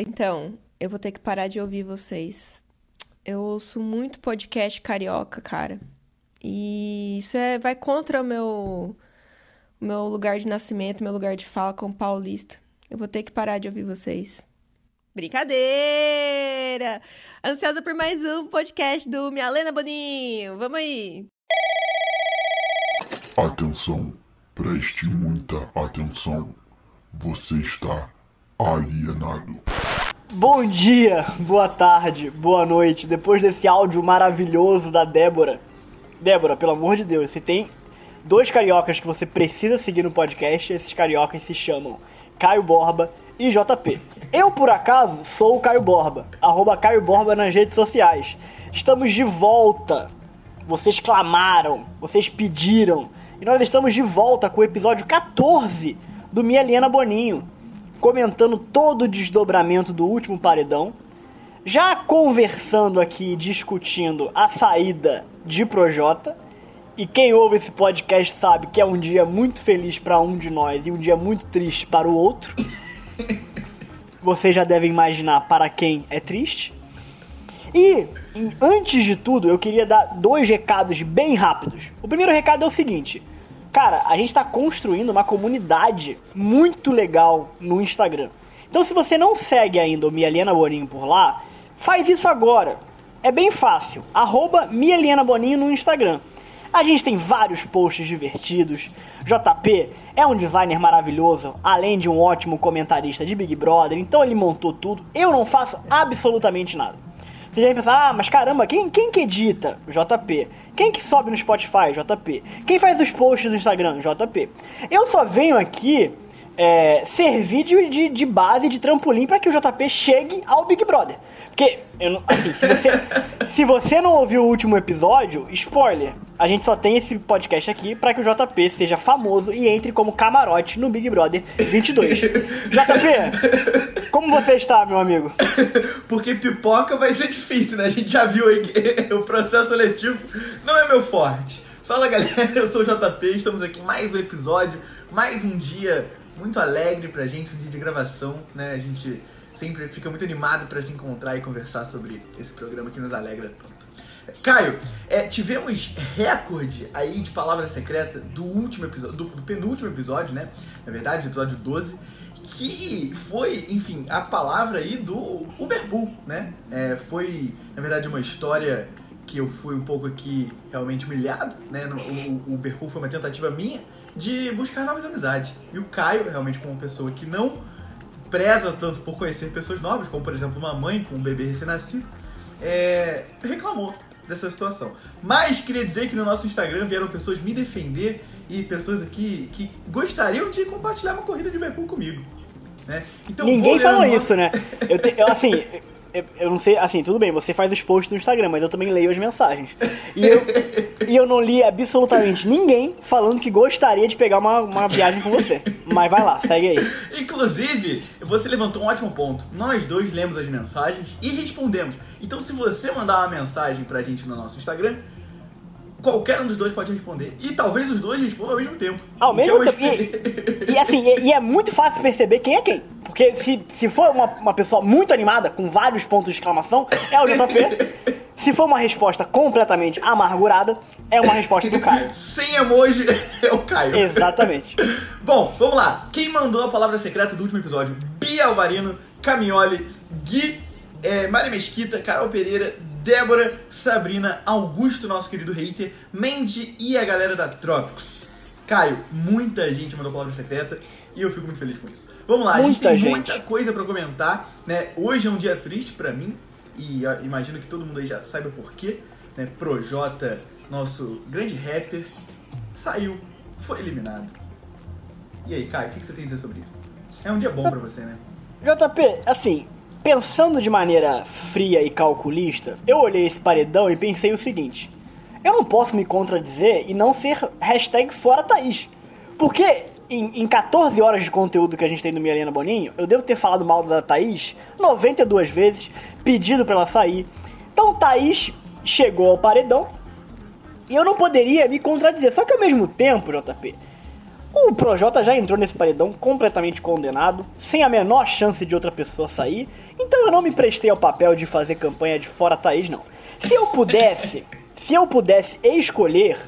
Então, eu vou ter que parar de ouvir vocês. Eu ouço muito podcast carioca, cara. E isso é, vai contra o meu, meu lugar de nascimento, meu lugar de fala como paulista. Eu vou ter que parar de ouvir vocês. Brincadeira! Ansiosa por mais um podcast do Minha Lena Boninho. Vamos aí! Atenção, preste muita atenção. Você está alienado. Bom dia, boa tarde, boa noite. Depois desse áudio maravilhoso da Débora. Débora, pelo amor de Deus, você tem dois cariocas que você precisa seguir no podcast. Esses cariocas se chamam Caio Borba e JP. Eu, por acaso, sou o Caio Borba. Arroba Caio Borba nas redes sociais. Estamos de volta. Vocês clamaram, vocês pediram. E nós estamos de volta com o episódio 14 do Minha Liana Boninho comentando todo o desdobramento do último paredão, já conversando aqui, discutindo a saída de Projota. E quem ouve esse podcast sabe que é um dia muito feliz para um de nós e um dia muito triste para o outro. Vocês já devem imaginar para quem é triste. E antes de tudo, eu queria dar dois recados bem rápidos. O primeiro recado é o seguinte: Cara, a gente tá construindo uma comunidade muito legal no Instagram. Então, se você não segue ainda o Mieliana Boninho por lá, faz isso agora. É bem fácil. Arroba Boninho no Instagram. A gente tem vários posts divertidos. JP é um designer maravilhoso, além de um ótimo comentarista de Big Brother, então ele montou tudo. Eu não faço absolutamente nada. Você já vai pensar, ah, mas caramba, quem, quem que edita? JP. Quem que sobe no Spotify? JP. Quem faz os posts no Instagram? JP. Eu só venho aqui é, servir de, de, de base, de trampolim para que o JP chegue ao Big Brother. Porque, eu, assim, se você, se você não ouviu o último episódio, spoiler, a gente só tem esse podcast aqui para que o JP seja famoso e entre como camarote no Big Brother 22. JP, como você está, meu amigo? Porque pipoca vai ser difícil, né? A gente já viu aí que o processo seletivo não é meu forte. Fala galera, eu sou o JP, estamos aqui em mais um episódio, mais um dia muito alegre pra gente, um dia de gravação, né? A gente sempre fica muito animado para se encontrar e conversar sobre esse programa que nos alegra tanto. Caio, é, tivemos recorde aí de palavra secreta do último episódio, do, penúltimo episódio, né? Na verdade, episódio 12, que foi, enfim, a palavra aí do Uberpool, né? É, foi, na verdade, uma história que eu fui um pouco aqui realmente humilhado, né? O, o Uberpool foi uma tentativa minha de buscar novas amizades. E o Caio, realmente, como uma pessoa que não preza tanto por conhecer pessoas novas, como por exemplo uma mãe com um bebê recém-nascido, é, reclamou dessa situação. Mas queria dizer que no nosso Instagram vieram pessoas me defender e pessoas aqui que gostariam de compartilhar uma corrida de Bepul comigo. Né? Então, Ninguém falou isso, né? Eu, te, eu assim, eu não sei, assim, tudo bem, você faz os posts no Instagram, mas eu também leio as mensagens. E eu, e eu não li absolutamente ninguém falando que gostaria de pegar uma, uma viagem com você. Mas vai lá, segue aí. Inclusive, você levantou um ótimo ponto. Nós dois lemos as mensagens e respondemos. Então, se você mandar uma mensagem pra gente no nosso Instagram, qualquer um dos dois pode responder. E talvez os dois respondam ao mesmo tempo. Ao mesmo tempo. E, e, assim, e, e, é muito fácil perceber quem é quem. Porque se, se for uma, uma pessoa muito animada, com vários pontos de exclamação, é o JP. se for uma resposta completamente amargurada, é uma resposta do Caio. Sem emoji, é o Caio. Exatamente. Bom, vamos lá. Quem mandou a palavra secreta do último episódio? Bia Alvarino, Camioli, Gui, é, Mari Mesquita, Carol Pereira, Débora, Sabrina, Augusto, nosso querido hater, Mandy e a galera da Trópicos. Caio, muita gente mandou palavra secreta e eu fico muito feliz com isso. Vamos lá, muita a gente tem gente. muita coisa para comentar, né? Hoje é um dia triste para mim e imagino que todo mundo aí já saiba por quê, né? Projota, nosso grande rapper, saiu, foi eliminado. E aí, Caio, o que você tem a dizer sobre isso? É um dia bom para você, né? JP, assim, Pensando de maneira fria e calculista, eu olhei esse paredão e pensei o seguinte: eu não posso me contradizer e não ser hashtag fora Thaís. Porque em, em 14 horas de conteúdo que a gente tem no Milena Boninho, eu devo ter falado mal da Thaís 92 vezes, pedido para ela sair. Então Thaís chegou ao paredão e eu não poderia me contradizer. Só que ao mesmo tempo, JP, O Projota já entrou nesse paredão completamente condenado, sem a menor chance de outra pessoa sair, então eu não me prestei ao papel de fazer campanha de fora Thaís, não. Se eu pudesse, se eu pudesse escolher,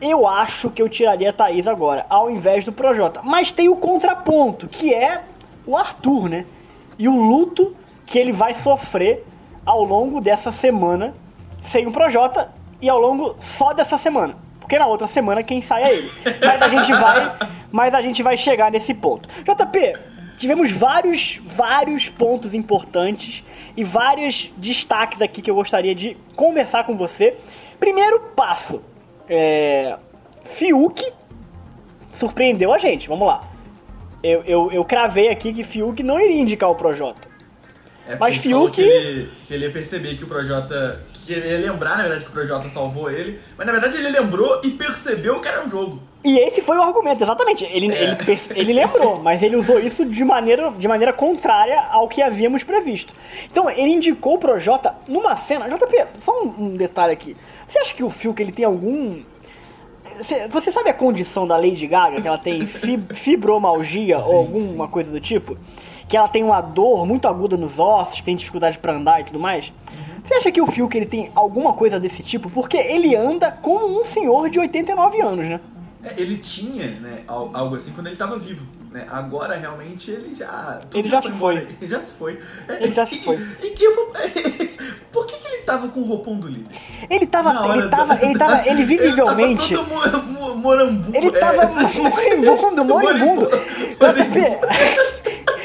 eu acho que eu tiraria a Thaís agora, ao invés do Projota. Mas tem o contraponto, que é o Arthur, né? E o luto que ele vai sofrer ao longo dessa semana sem o Projota e ao longo só dessa semana. Porque na outra semana quem sai é ele. Mas a gente vai, mas a gente vai chegar nesse ponto. JP, tivemos vários, vários pontos importantes e vários destaques aqui que eu gostaria de conversar com você. Primeiro passo, é, Fiuk surpreendeu a gente, vamos lá. Eu, eu, eu cravei aqui que Fiuk não iria indicar o Projota. É Mas Fiuk- Que ele, que ele ia perceber que o Projota. Que ele ia lembrar, na verdade, que o Projota salvou ele. Mas na verdade ele lembrou e percebeu que era um jogo. E esse foi o argumento, exatamente. Ele, É. ele, ele lembrou, mas ele usou isso de maneira, de maneira contrária ao que havíamos previsto. Então, ele indicou o Projota numa cena. JP, só um, um detalhe aqui. Você acha que o Fiuk ele tem algum. Você, sabe a condição da Lady Gaga, que ela tem fi- fibromalgia ou alguma coisa do tipo? Que ela tem uma dor muito aguda nos ossos, que tem dificuldade pra andar e tudo mais? Você acha que o Fiuk ele tem alguma coisa desse tipo? Porque ele anda como um senhor de 89 anos, né? É, ele tinha, né, al- algo assim quando ele tava vivo. Né? Agora realmente ele já. Ele já se embora. foi. Ele já se foi. É, Ele já se foi. E, que eu Por que, que ele tava com o roupão do líder? Ele tava, Na hora ele tava, da- ele tava, ele visivelmente, Ele tava todo mo- mo- morambu. ele tava é, moribundo, moribundo. Moribundo.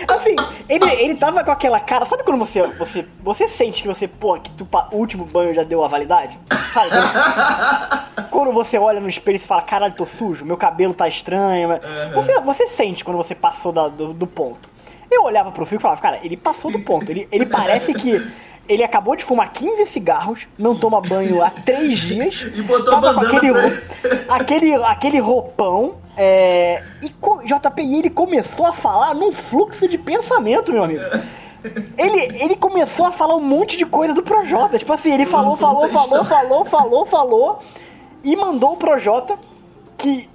Assim, ele, ele tava com aquela cara, sabe quando você, você, você sente que você, pô, que tu, pa- o último banho já deu a validade? Sabe? Quando, quando você olha no espelho e fala, caralho, tô sujo, meu cabelo tá estranho. mas- Você, você sente quando você passou da- do, do ponto. Eu olhava pro Fico e falava, cara, ele passou do ponto. Ele, ele parece que ele acabou de fumar 15 cigarros, não toma banho há 3 dias. E botou tava com aquele, pra aquele, aquele roupão. É, e JP, ele começou a falar num fluxo de pensamento, meu amigo. Ele, ele começou a falar um monte de coisa do Projota. Tipo assim, ele falou, falou, falou, falou, falou, falou. E mandou o Projota, que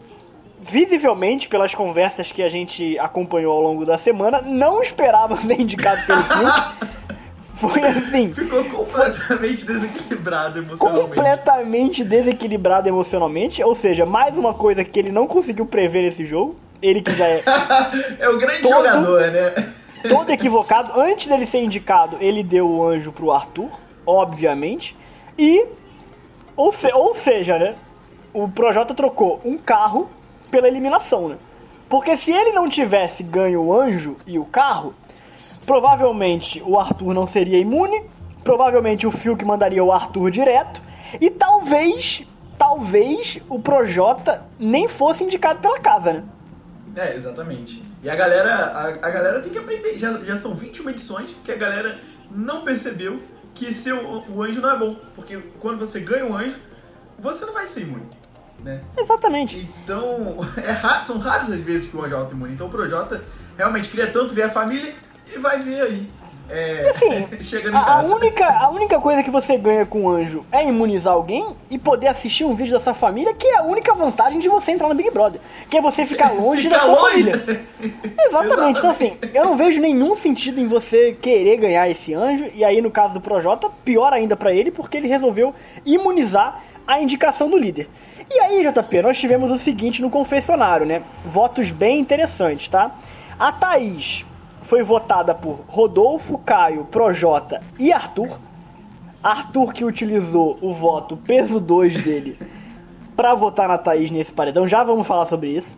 visivelmente, pelas conversas que a gente acompanhou ao longo da semana, não esperava ser indicado pelo Fiuk. Foi assim, Ficou completamente desequilibrado emocionalmente. completamente desequilibrado emocionalmente. Ou seja, mais uma coisa que ele não conseguiu prever nesse jogo. Ele que já é é o grande Todo- jogador, né? todo equivocado. Antes dele ser indicado, ele deu o anjo pro Arthur, obviamente. E. Ou, se- ou seja, né? O Projota trocou um carro pela eliminação, né? Porque se ele não tivesse ganho o anjo e o carro, provavelmente o Arthur não seria imune. Provavelmente o Fiuk mandaria o Arthur direto. E talvez, talvez o Projota nem fosse indicado pela casa, né? É, exatamente. E a galera, a, a galera tem que aprender. Já, já são 21 edições que a galera não percebeu que seu, o anjo não é bom. Porque quando você ganha um anjo, você não vai ser imune. Né? Exatamente. Então, é ra- são raras as vezes que o anjo é autoimune. Então o Projota realmente queria tanto ver a família e vai ver aí. É, Assim, A, única, a única coisa que você ganha com o anjo é imunizar alguém e poder assistir um vídeo da sua família, que é a única vantagem de você entrar no Big Brother. Que é você ficar longe Ficar da sua longe. família. Exatamente. Então, assim, eu não vejo nenhum sentido em você querer ganhar esse anjo. E aí, no caso do Projota, pior ainda pra ele, porque ele resolveu imunizar a indicação do líder. E aí, JP, nós tivemos o seguinte no confessionário, né? Votos bem interessantes, tá? A Thaís foi votada por Rodolfo, Caio, Projota e Arthur. Arthur que utilizou o voto peso 2 dele pra votar na Thaís nesse paredão. Já vamos falar sobre isso.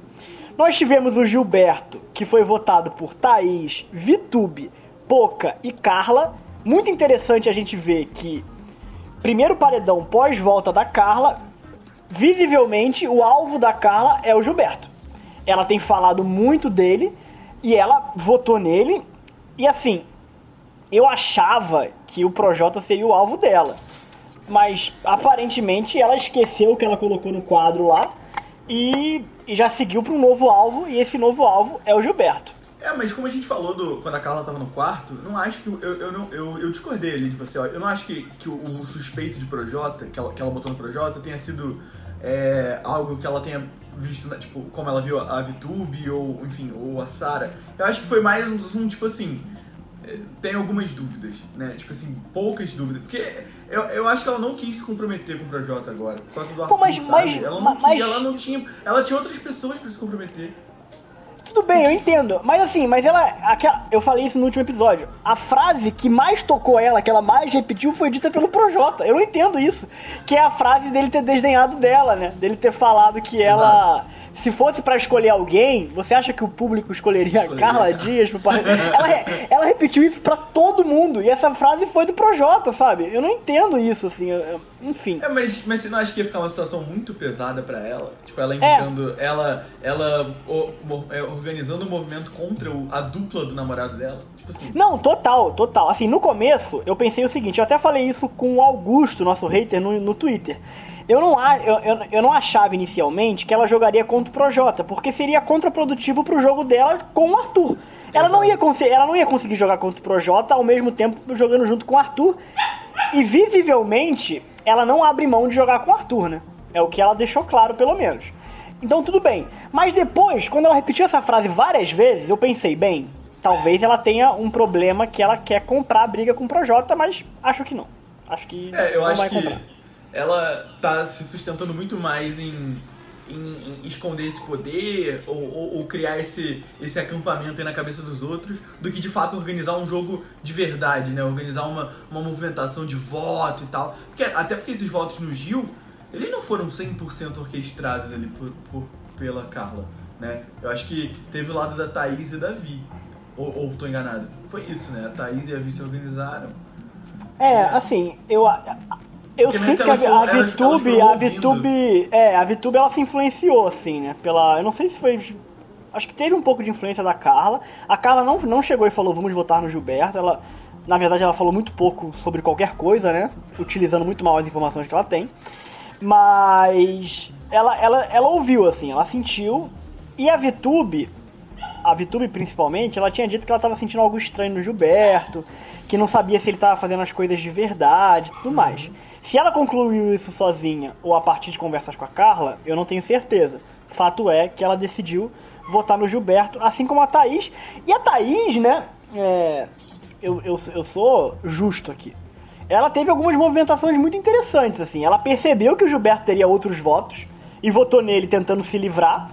Nós tivemos o Gilberto, que foi votado por Thaís, Vitube, Poca e Carla. Muito interessante a gente ver que primeiro paredão pós-volta da Carla, visivelmente o alvo da Carla é o Gilberto. Ela tem falado muito dele e ela votou nele. E assim, eu achava que o Projota seria o alvo dela. Mas aparentemente ela esqueceu o que ela colocou no quadro lá e, e já seguiu para um novo alvo. E esse novo alvo é o Gilberto. É, mas como a gente falou do, quando a Carla tava no quarto, não acho que. Eu, eu, eu, eu discordei ali de você, ó. Eu não acho que, que o, o suspeito de Projota, que ela, que ela botou no Projota, tenha sido é, algo que ela tenha visto, né, tipo, como ela viu a VTube ou, enfim, ou a Sarah. Eu acho que foi mais um, um, tipo assim, é, tem algumas dúvidas, né? Tipo assim, poucas dúvidas. Porque eu, eu acho que ela não quis se comprometer com o Projota agora, por causa do Arthur, Pô, mas- sabe? mas- ela, não mas- quis, ela não tinha... Ela tinha outras pessoas pra se comprometer. Tudo bem, eu entendo. Mas assim, mas ela. Aquela, eu falei isso no último episódio. A frase que mais tocou ela, que ela mais repetiu, foi dita pelo Projota. Eu não entendo isso. Que é a frase dele ter desdenhado dela, né? Dele ter falado que ela. Se fosse pra escolher alguém, você acha que o público escolheria, Escolheria. Carla Dias? pro par- ela, ela repetiu isso pra todo mundo. E essa frase foi do Projota, sabe? Eu não entendo isso, assim. eu- eu- enfim. É, mas, mas você não acha que ia ficar uma situação muito pesada pra ela? Tipo, ela indicando, ela, ela o- mo- é, organizando um movimento contra o- a dupla do namorado dela? Tipo assim, Não, total, total. Assim, no começo, eu pensei o seguinte, eu até falei isso com o Augusto, nosso hater, no, no Twitter. Eu não, eu, eu, eu não achava inicialmente que ela jogaria contra o Projota, porque seria contraprodutivo pro jogo dela com o Arthur. Ela não, ia ela não ia conseguir jogar contra o Projota ao mesmo tempo jogando junto com o Arthur. E visivelmente, ela não abre mão de jogar com o Arthur, né? É o que ela deixou claro, pelo menos. Então tudo bem. Mas depois, quando ela repetiu essa frase várias vezes, eu pensei, bem, talvez ela tenha um problema que ela quer comprar a briga com o Projota, mas acho que não. Acho que é, eu não acho vai que comprar. ela tá se sustentando muito mais em, em- em esconder esse poder ou, ou- ou criar esse, esse acampamento aí na cabeça dos outros do que de fato organizar um jogo de verdade, né? Organizar uma, uma movimentação de voto e tal. Porque, até porque esses votos no Gil, eles não foram 100% orquestrados ali por, por- pela Carla, né? Eu acho que teve o lado da Thaís e da Vi. Ou, ou tô enganado? Foi isso, né? A Thaís e a Vi se organizaram. É, assim, eu. Eu Porque sinto que a, foram- a VTube, a. VTube, é, a VTube ela se influenciou assim, né? Pela, eu não sei se foi, acho que teve um pouco de influência da Carla. A Carla não, não chegou e falou vamos votar no Gilberto. Ela, na verdade, ela falou muito pouco sobre qualquer coisa, né? Utilizando muito mal as informações que ela tem. Mas ela, ela, ela ouviu assim, ela sentiu. E a VTube, a VTube principalmente, ela tinha dito que ela estava sentindo algo estranho no Gilberto, que não sabia se ele estava fazendo as coisas de verdade e tudo mais. Se ela concluiu isso sozinha ou a partir de conversas com a Carla, eu não tenho certeza. Fato é que ela decidiu votar no Gilberto, assim como a Thaís. E a Thaís, né? é, eu, eu, eu sou justo aqui. Ela teve algumas movimentações muito interessantes, assim. Ela percebeu que o Gilberto teria outros votos e votou nele tentando se livrar.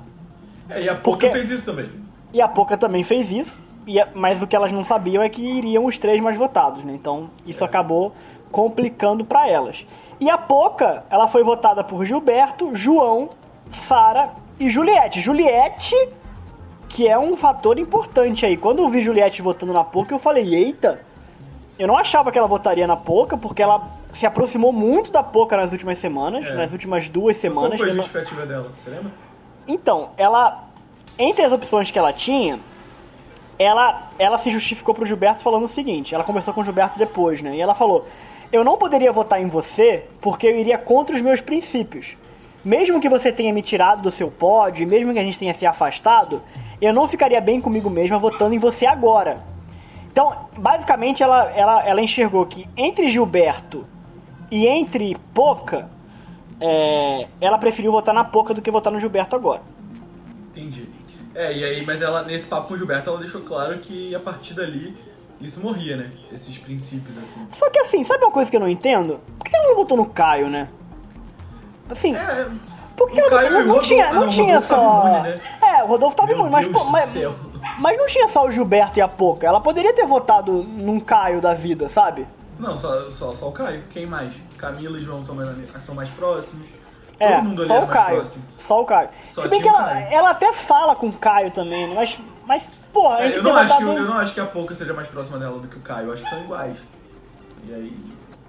É, e a Porque- Poca fez isso também. E a Poca também fez isso, e a- mas o que elas não sabiam é que iriam os três mais votados, né? Então isso acabou complicando pra elas. E a Poca, ela foi votada por Gilberto, João, Sara e Juliette. Juliette, que é um fator importante aí. Quando eu vi Juliette votando na Poca, eu falei, eita, eu não achava que ela votaria na Poca, porque ela se aproximou muito da Poca nas últimas semanas, É. nas últimas duas Qual semanas. foi a justificativa dela? Você lembra? então, ela. Entre as opções que ela tinha, ela, ela se justificou pro Gilberto falando o seguinte: ela conversou com o Gilberto depois, né? E ela falou: Eu não poderia votar em você porque eu iria contra os meus princípios. Mesmo que você tenha me tirado do seu pódio, mesmo que a gente tenha se afastado, eu não ficaria bem comigo mesma votando em você agora. Então, basicamente, ela, ela, ela enxergou que entre Gilberto e entre Poca, é, ela preferiu votar na Poca do que votar no Gilberto agora. Entendi. É, e aí, mas ela, nesse papo com o Gilberto, ela deixou claro que a partir dali isso morria, né? Esses princípios, assim. Só que assim, sabe uma coisa que eu não entendo? Por que ela não votou no Caio, né? Assim, É, por que o ela Caio não, não Rodolfo- tinha, ah, não não, tinha Rodolfo só. imune, né? É, o Rodolfo tava Meu imune, mas, Deus pô, do mas. Mas não tinha só o Gilberto e a Poca. Ela poderia ter votado num Caio da vida, sabe? não, só, só, só o Caio. Quem mais? Camila e João são mais, são mais próximos. É, Todo mundo ali só era o mais Caio. próximo. Só o Caio. Só Se bem que ela, Caio. ela até fala com o Caio também, né? Mas, mas a É, eu, não acho que, votado... eu não acho que a Poca seja mais próxima dela do que o Caio. Eu acho que são iguais. E aí,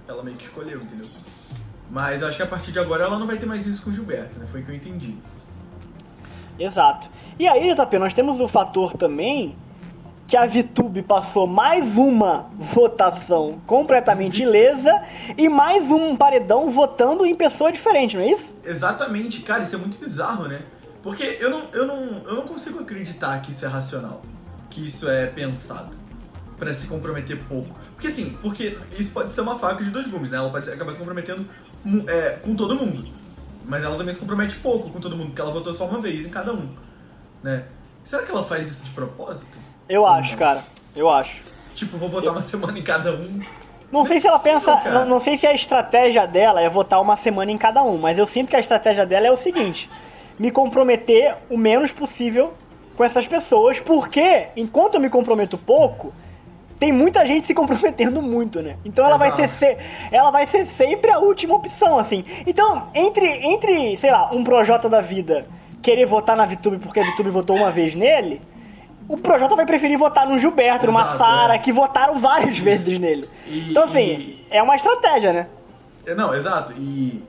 ela meio que escolheu, entendeu? Mas eu acho que a partir de agora ela não vai ter mais isso com o Gilberto, né? Foi o que eu entendi. Exato. E aí, JP, nós temos o fator também que a VTube passou mais uma votação completamente ilesa e mais um paredão votando em pessoa diferente, não é isso? Exatamente, cara, isso é muito bizarro, né? Porque eu não, eu não, eu não consigo acreditar que isso é racional, que isso é pensado Pra se comprometer pouco. Porque assim, porque isso pode ser uma faca de dois gumes, né? Ela pode acabar se comprometendo é, com todo mundo. Mas ela também se compromete pouco com todo mundo, porque ela votou só uma vez em cada um, né? Será que ela faz isso de propósito? Eu acho, cara. Eu acho. Tipo, vou votar uma semana em cada um. Não sei se ela possível, pensa. cara. Não, não sei se a estratégia dela é votar uma semana em cada um, mas eu sinto que a estratégia dela é o seguinte: me comprometer o menos possível com essas pessoas, porque enquanto eu me comprometo pouco, tem muita gente se comprometendo muito, né? Então ela vai ser, Exato. se- ela vai ser sempre a última opção, assim. Então, entre, entre, sei lá, um Projota da vida querer votar na VTube porque a VTube votou uma vez nele, o Projota vai preferir votar no Gilberto, numa Exato, Sara, é. que votaram várias vezes nele. E- então, assim, e- é uma estratégia, né? É, Não, exato. E,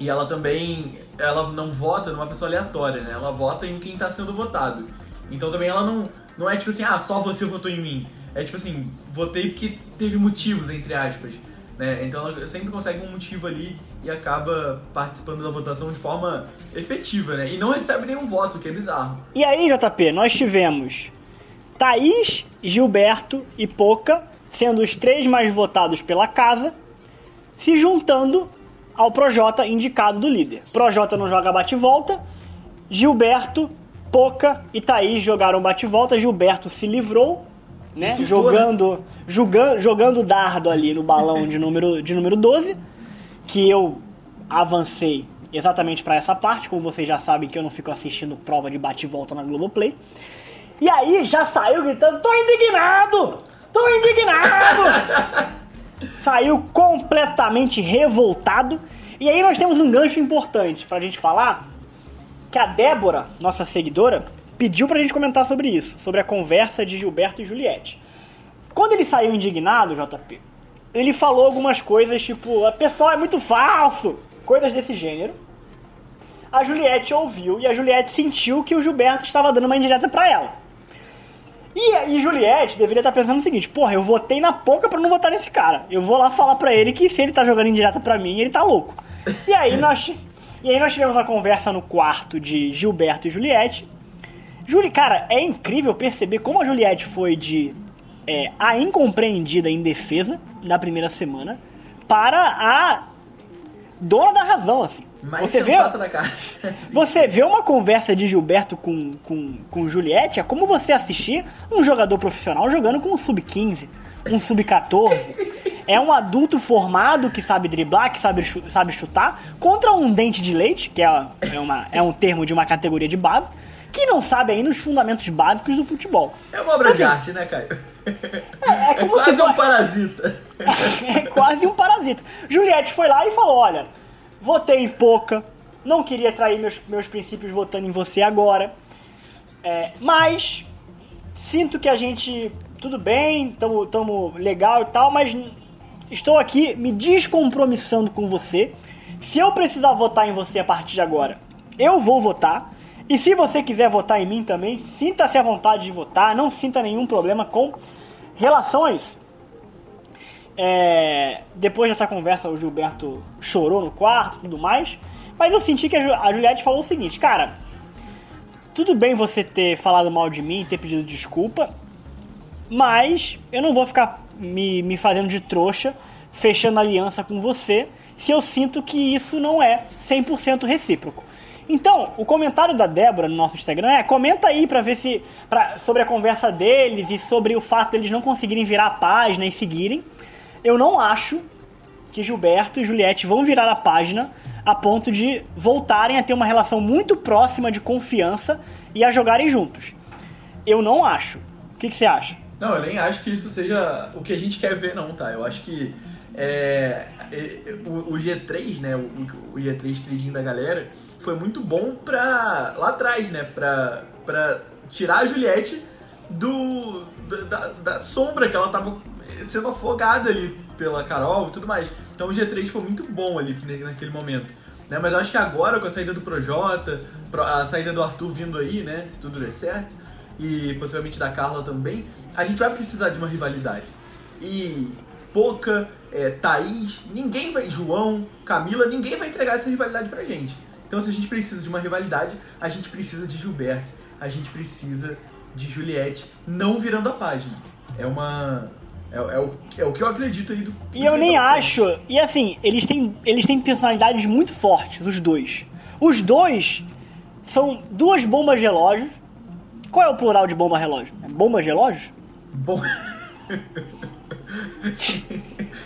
e ela também. Ela não vota numa pessoa aleatória, né? Ela vota em quem tá sendo votado. Então também ela não. Não é tipo assim, ah, só você votou em mim. É tipo assim, votei porque teve motivos, entre aspas. Né? Então ela sempre consegue um motivo ali e acaba participando da votação de forma efetiva, né? E não recebe nenhum voto, que é bizarro. E aí, JP, nós tivemos Thaís, Gilberto e Poca, sendo os três mais votados pela casa, se juntando ao Projota indicado do líder. Projota não joga bate-volta, Gilberto, Poca e Thaís jogaram bate-volta, Gilberto se livrou, né? Insultou, Jogando, jogando, jogando dardo ali no balão de número, de número 12, que eu avancei exatamente pra essa parte, como vocês já sabem que eu não fico assistindo prova de bate-volta na Globoplay. E aí já saiu gritando: tô indignado! Tô indignado! saiu completamente revoltado. E aí nós temos um gancho importante pra gente falar que a Débora, nossa seguidora, pediu pra gente comentar sobre isso, sobre a conversa de Gilberto e Juliette. Quando ele saiu indignado, JP, ele falou algumas coisas tipo, a pessoal é muito falso, coisas desse gênero. A Juliette ouviu e a Juliette sentiu que o Gilberto estava dando uma indireta pra ela. E, e Juliette deveria estar pensando o seguinte: porra, eu votei na pouca pra não votar nesse cara. Eu vou lá falar pra ele que se ele tá jogando indireta pra mim, ele tá louco. E aí nós, e aí nós tivemos a conversa no quarto de Gilberto e Juliette. Juli, cara, é incrível perceber como a Juliette foi de é, a incompreendida em defesa na primeira semana para a dona da razão, assim. Mais Você vê, da cara. você vê uma conversa de Gilberto com, com, com Juliette, é como você assistir um jogador profissional jogando com um sub-15, um sub-14. É um adulto formado que sabe driblar, que sabe, sabe chutar, contra um dente de leite, que é, é, uma, é um termo de uma categoria de base, que não sabe ainda os fundamentos básicos do futebol. É uma obra de Assim, arte, né, Caio? É, É como quase se um parasita. é quase um parasita. Juliette foi lá e falou: Olha, votei em pouca, não queria trair meus, meus princípios votando em você agora, é, mas sinto que a gente, tudo bem, tamo, tamo legal e tal, mas estou aqui me descompromissando com você. Se eu precisar votar em você a partir de agora, eu vou votar. E se você quiser votar em mim também, sinta-se à vontade de votar, não sinta nenhum problema com isso. É, depois dessa conversa, o Gilberto chorou no quarto e tudo mais. Mas eu senti que a Juliette falou o seguinte: Cara, tudo bem você ter falado mal de mim, ter pedido desculpa, mas eu não vou ficar me, me fazendo de trouxa, fechando aliança com você, se eu sinto que isso não é 100% recíproco. Então, o comentário da Débora no nosso Instagram é: comenta aí pra ver se. Pra, sobre a conversa deles e sobre o fato deles não conseguirem virar a página e seguirem. Eu não acho que Gilberto e Juliette vão virar a página a ponto de voltarem a ter uma relação muito próxima de confiança e a jogarem juntos. Eu não acho. O que, que você acha? Não, eu nem acho que isso seja o que a gente quer ver, não, tá? Eu acho que é, é, o, o G3, né? O, o G3 queridinho da galera, foi muito bom pra. lá atrás, né? Pra, pra tirar a Juliette do. Da, da sombra que ela tava sendo afogada ali pela Carol e tudo mais. Então o G3 foi muito bom ali naquele momento. Né? Mas acho que agora, com a saída do Projota, pro- a saída do Arthur vindo aí, né? Se tudo der certo, e possivelmente da Carla também, a gente vai precisar de uma rivalidade. E Poca, é, Thaís, ninguém vai. João, Camila, ninguém vai entregar essa rivalidade pra gente. Então se a gente precisa de uma rivalidade, a gente precisa de Gilberto, a gente precisa de Juliette não virando a página. É uma. É, é o, é o que eu acredito aí do. do E eu nem acho. E assim, eles têm, eles têm personalidades muito fortes, os dois. Os dois são duas bombas relógios. Qual é o plural de bomba relógio? É bombas relógios? Bom...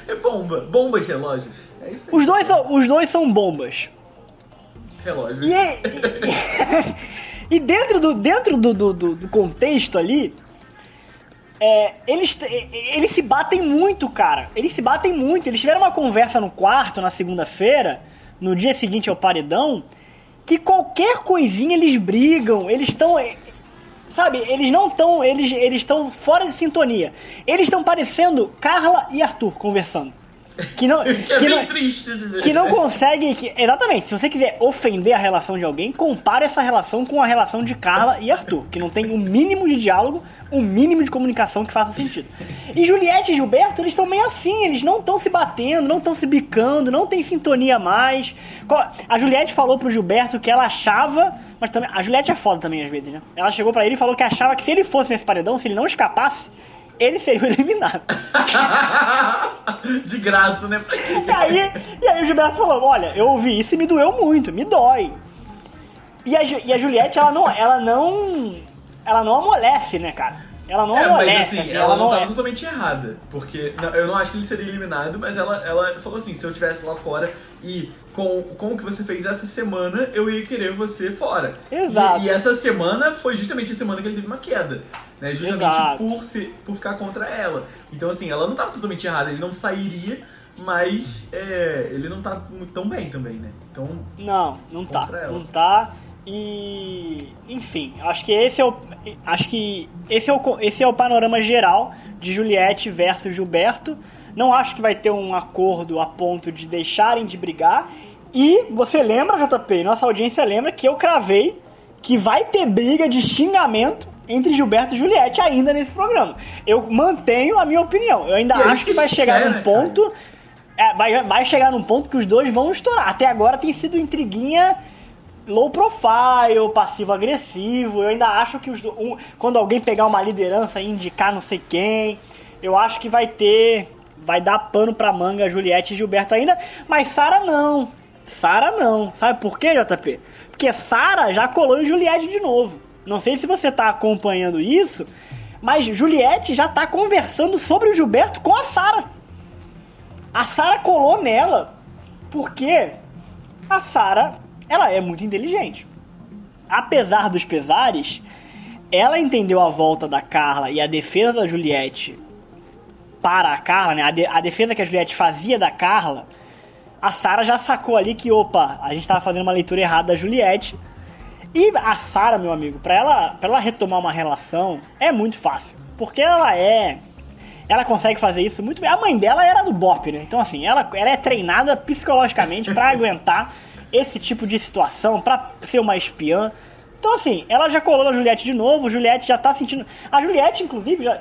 é bomba. Bombas relógios. É isso aí. Os dois são, os dois são bombas. Relógios. E, é- e, e dentro, do, dentro do, do, do- contexto ali, é, eles, eles se batem muito, cara. Eles se batem muito. Eles tiveram uma conversa no quarto na segunda-feira, no dia seguinte ao paredão, que qualquer coisinha eles brigam. Eles estão. Sabe, eles não estão. Eles estão fora de sintonia. Eles estão parecendo Carla e Arthur conversando. Que não. Que é que bem não- triste de ver. que não consegue. Que, exatamente, se você quiser ofender a relação de alguém, compare essa relação com a relação de Carla e Arthur, que não tem o mínimo de diálogo, o mínimo de comunicação que faça sentido. E Juliette e Gilberto, eles estão meio assim, eles não estão se batendo, não estão se bicando, não tem sintonia mais. A Juliette falou pro Gilberto que ela achava, mas também. A Juliette é foda também às vezes, né? Ela chegou pra ele e falou que achava que se ele fosse nesse paredão, se ele não escapasse, ele seria eliminado. de graça, né? Pra quê? E aí, e aí o Gilberto falou, olha, eu ouvi isso e me doeu muito, me dói. E a, Ju- e a Juliette, ela não, ela não. Ela não amolece, né, cara? Ela não É, mas amolece. assim, assim, ela, não é- tava totalmente errada. Porque não, eu não acho que ele seria eliminado, mas ela, ela falou assim: se eu estivesse lá fora e com, com o que você fez essa semana, eu ia querer você fora. Exato. E, e essa semana foi justamente a semana que ele teve uma queda. Né? Justamente Exato. por, se, por ficar contra ela. Então, assim, ela não tava totalmente errada, ele não sairia, mas é, ele não tá tão bem também, né? Então, Não, não tá. Ela. Não tá. E. Enfim, acho que esse é o. Acho que esse é o, esse é o panorama geral de Juliette versus Gilberto. Não acho que vai ter um acordo a ponto de deixarem de brigar. E você lembra, JP, nossa audiência lembra que eu cravei que vai ter briga de xingamento entre Gilberto e Juliette ainda nesse programa. Eu mantenho a minha opinião. Eu ainda E é acho que que vai chegar quer, num né, ponto. É, vai, vai chegar num ponto que os dois vão estourar. Até agora tem sido intriguinha low profile, passivo-agressivo. Eu ainda acho que os do- um- quando alguém pegar uma liderança e indicar não sei quem, eu acho que vai ter. Vai dar pano pra manga Juliette e Gilberto ainda. Mas Sara não. Sara não. Sabe por quê, JP? Porque Sara já colou em Juliette de novo. Não sei se você tá acompanhando isso, mas Juliette já tá conversando sobre o Gilberto com a Sara. A Sara colou nela porque a Sara, ela é muito inteligente. Apesar dos pesares, ela entendeu a volta da Carla e a defesa da Juliette para a Carla, né? A, de- a defesa que a Juliette fazia da Carla, a Sara já sacou ali que, opa, a gente tava fazendo uma leitura errada da Juliette. E a Sara, meu amigo, pra ela, pra ela retomar uma relação é muito fácil. Porque ela é. Ela consegue fazer isso muito bem. A mãe dela era do BOP, né? Então, assim, ela, ela é treinada psicologicamente pra aguentar esse tipo de situação, pra ser uma espiã. Então, assim, ela já colou na Juliette de novo. Juliette já tá sentindo. A Juliette, inclusive, já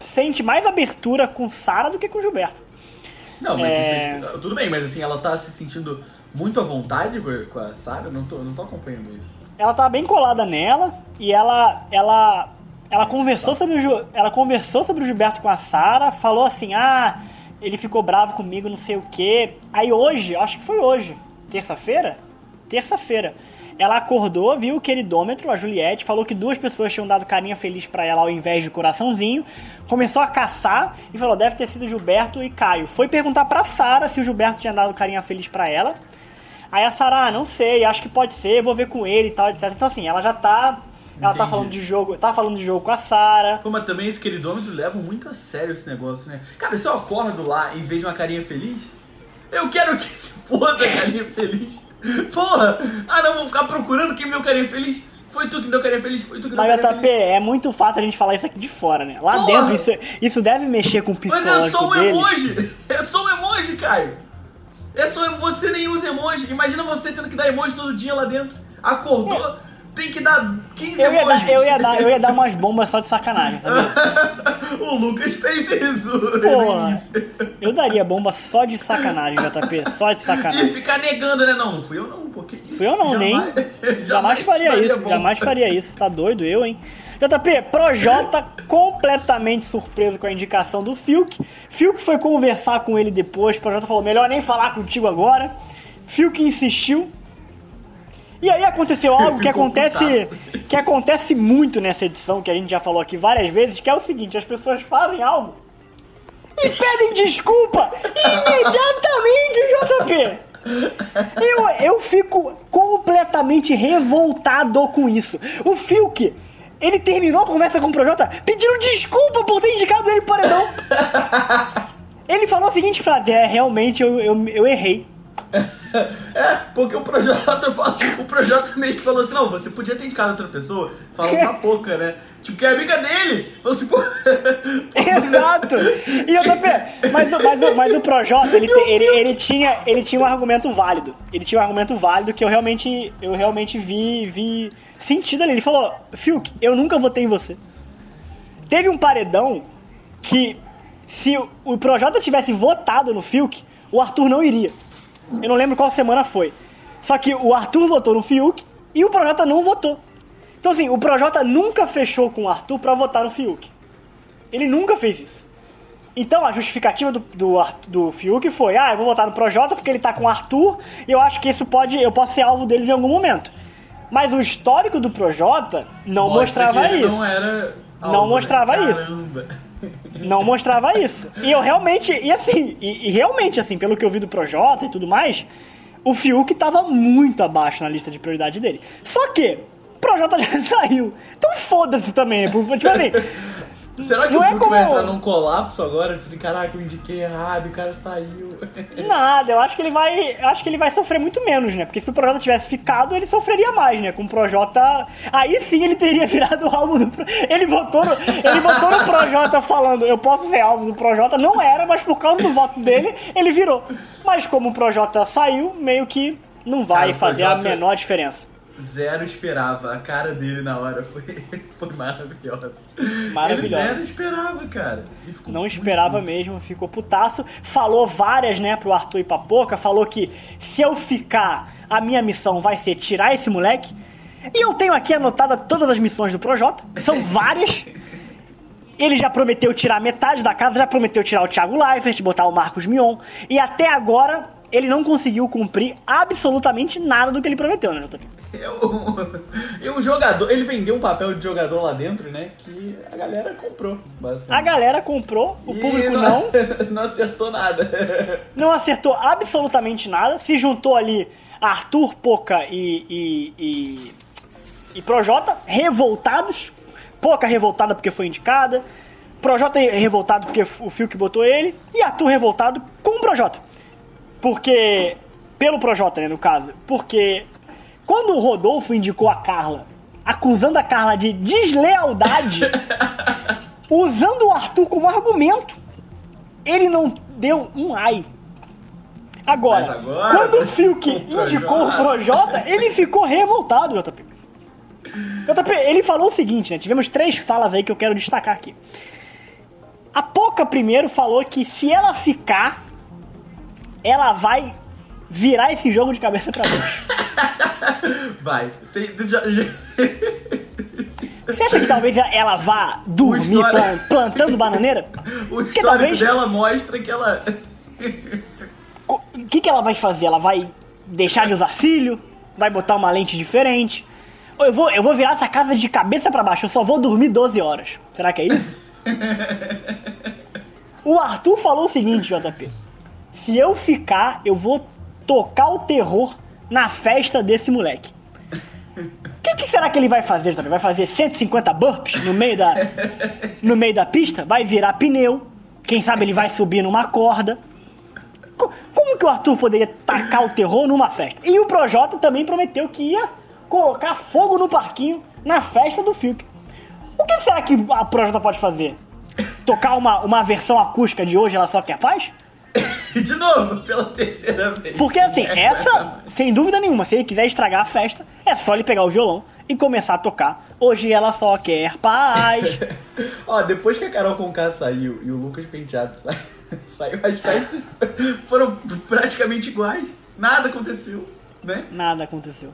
sente mais abertura com Sara do que com Gilberto. Não, mas É. aí- tudo bem, mas assim, ela tá se sentindo muito à vontade com a- com a Sarah? Não tô, não tô acompanhando isso. Ela tava bem colada nela e ela ela ela conversou sobre o ela conversou sobre o Gilberto com a Sara, falou assim: "Ah, ele ficou bravo comigo, não sei o quê". Aí hoje, acho que foi hoje, terça-feira? Terça-feira. Ela acordou, viu o queridômetro, a Juliette, falou que duas pessoas tinham dado carinha feliz pra ela ao invés de coraçãozinho. Começou a caçar e falou: deve ter sido Gilberto e Caio. Foi perguntar pra Sara se o Gilberto tinha dado carinha feliz pra ela. Aí a Sara, ah, não sei, acho que pode ser, vou ver com ele e tal, etc. Então assim, ela já tá. Ela tá Entendi. falando de jogo, tá falando de jogo com a Sara. Pô, mas também esse queridômetro leva muito a sério esse negócio, né? Cara, se eu acordo lá em vez de uma carinha feliz, eu quero que se foda a carinha feliz. Porra! Ah não, vou ficar procurando quem me deu carinha feliz. Foi tu que me deu carinha feliz, foi tu que me deu Mas JP, é muito fácil a gente falar isso aqui de fora, né? Lá Porra! dentro, isso, isso deve mexer com o Mas é psicológico só um deles. emoji! É só um emoji, Caio! É só você nem usa emoji. Imagina você tendo que dar emoji todo dia lá dentro. Acordou, tem que dar 15 Eu ia, emojis. dar, eu, ia dar, eu ia dar umas bombas só de sacanagem, sabe? o Lucas fez isso Porra. Eu daria bomba só de sacanagem, JP, só de E sacanagem. ficar negando, né? Não, fui eu não, porque isso. Fui eu não, nem. jamais- Jamais faria isso, bom. jamais faria isso. Tá doido, eu, hein? JP, Projota completamente surpreso com a indicação do Fiuk. Fiuk foi conversar com ele depois. Projota falou: melhor nem falar contigo agora. Fiuk insistiu. E aí aconteceu algo que acontece, putaço. que acontece muito nessa edição, que a gente já falou aqui várias vezes, que é o seguinte, as pessoas fazem algo e pedem desculpa imediatamente, JP. Eu, eu fico completamente revoltado com isso. O Fiuk, ele terminou a conversa com o Projota pedindo desculpa por ter indicado ele pro paredão. Ele falou a seguinte frase: É, realmente eu, eu, eu errei. É, porque o Projota o Projota meio que falou assim, não, você podia ter indicado outra pessoa, fala uma pouca, né? Tipo, que é amiga dele. Falou assim, pô. Exato! E eu também. Mas, o- mas, mas o Projota, ele, te- ele, ele, tinha, ele tinha um argumento válido. Ele tinha um argumento válido que eu realmente, eu realmente vi, vi sentido ali. Ele falou: Fiuk, eu nunca votei em você. Teve um paredão que, se o- Projota tivesse votado no Fiuk, o Arthur não iria. Eu não lembro qual semana foi. Só que o Arthur votou no Fiuk e o Projota não votou. Então, assim, o Projota nunca fechou com o Arthur pra votar no Fiuk. Ele nunca fez isso. Então a justificativa do, do, do Fiuk foi: ah, eu vou votar no Projota porque ele tá com o Arthur e eu acho que isso pode. Eu posso ser alvo deles em algum momento. Mas o histórico do Projota não Mostra mostrava isso. Não era. Não né? mostrava isso. Não mostrava isso. E eu realmente, e assim, e, e realmente, assim, pelo que eu vi do Projota e tudo mais, o Fiuk tava muito abaixo na lista de prioridade dele. Só que, o Projota já saiu. Então foda-se também, né? Tipo assim, Será que Não o é Fiuk vai como- entrar num colapso agora? Tipo assim, caraca, eu indiquei errado e o cara saiu. Nada, eu acho que ele vai. Eu acho que ele vai sofrer muito menos, né? Porque se o Projota tivesse ficado, ele sofreria mais, né? Com o Projota. Aí sim ele teria virado alvo do. Ele votou no, ele votou no Projota falando, eu posso ser alvo do Projota. Não era, mas por causa do voto dele, ele virou. Mas como o Projota saiu, meio que não vai Cara, fazer a Projota- menor diferença. Zero esperava. A cara dele na hora foi, foi maravilhosa. Maravilhosa. Ele zero esperava, cara. Não esperava mesmo, ficou putaço. Falou várias, né, pro Arthur e pra Poca. Falou que se eu ficar, a minha missão vai ser tirar esse moleque. E eu tenho aqui anotada todas as missões do Projota, são várias. Ele já prometeu tirar metade da casa, já prometeu tirar o Thiago Leifert, botar o Marcos Mion. E até agora, ele não conseguiu cumprir absolutamente nada do que ele prometeu, né, JP? Eu- E um jogador, ele vendeu um papel de jogador lá dentro, né? Que a galera comprou, A basicamente. galera comprou, o E público não. não acertou nada. não acertou absolutamente nada. Se juntou ali Arthur, Poca e, e, e, e Projota, revoltados. Poca revoltada porque foi indicada. Projota revoltado porque o Fio que botou ele. E Arthur revoltado com o Projota. Porque. Pelo Projota, né, no caso. Porque quando o Rodolfo indicou a Carla, acusando a Carla de deslealdade, usando o Arthur como argumento, ele não deu um ai. Agora, agora, quando o Fiuk indicou o Projota, ele ficou revoltado, JP. JP, ele falou o seguinte, né? Tivemos três falas aí que eu quero destacar aqui. A Poca primeiro falou que se ela ficar, ela vai virar esse jogo de cabeça pra baixo. Vai. Tem, já- já- Você acha que talvez ela vá dormir história- plan- plantando bananeira? o histórico talvez- dela mostra que ela. O que, que ela vai fazer? Ela vai deixar de usar cílio? Vai botar uma lente diferente? Ou eu vou, eu vou virar essa casa de cabeça pra baixo, eu só vou dormir 12 horas. Será que é isso? o Arthur falou o seguinte, JP. Se eu ficar, eu vou tocar o terror na festa desse moleque. O que, que será que ele vai fazer, JP? Vai fazer 150 burpees no meio da, no meio da pista? Vai virar pneu? Quem sabe ele vai subir numa corda? Co- Como que o Arthur poderia tacar o terror numa festa? E o Projota também prometeu que ia colocar fogo no parquinho na festa do Fiuk. O que será que a Projota pode fazer? Tocar uma, uma versão acústica de hoje, ela só quer paz? De novo, pela terceira vez. Porque assim, essa, sem dúvida nenhuma, se ele quiser estragar a festa, é só ele pegar o violão e começar a tocar. Hoje ela só quer paz. Ó, depois que a Carol Conká saiu e o Lucas Penteado sa- saiu, as festas foram praticamente iguais. Nada aconteceu, né? Nada aconteceu.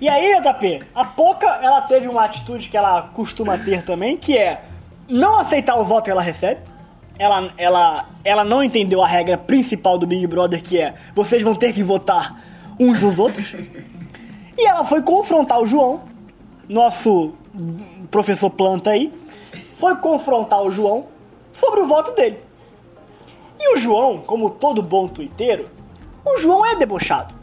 E aí, JP, a Poca, ela teve uma atitude que ela costuma ter também, que é não aceitar o voto que ela recebe. Ela, ela, ela não entendeu a regra principal do Big Brother, que é vocês vão ter que votar uns nos outros. E ela foi confrontar o João, nosso professor planta aí, foi confrontar o João sobre o voto dele. E o João, como todo bom tuiteiro, o João é debochado.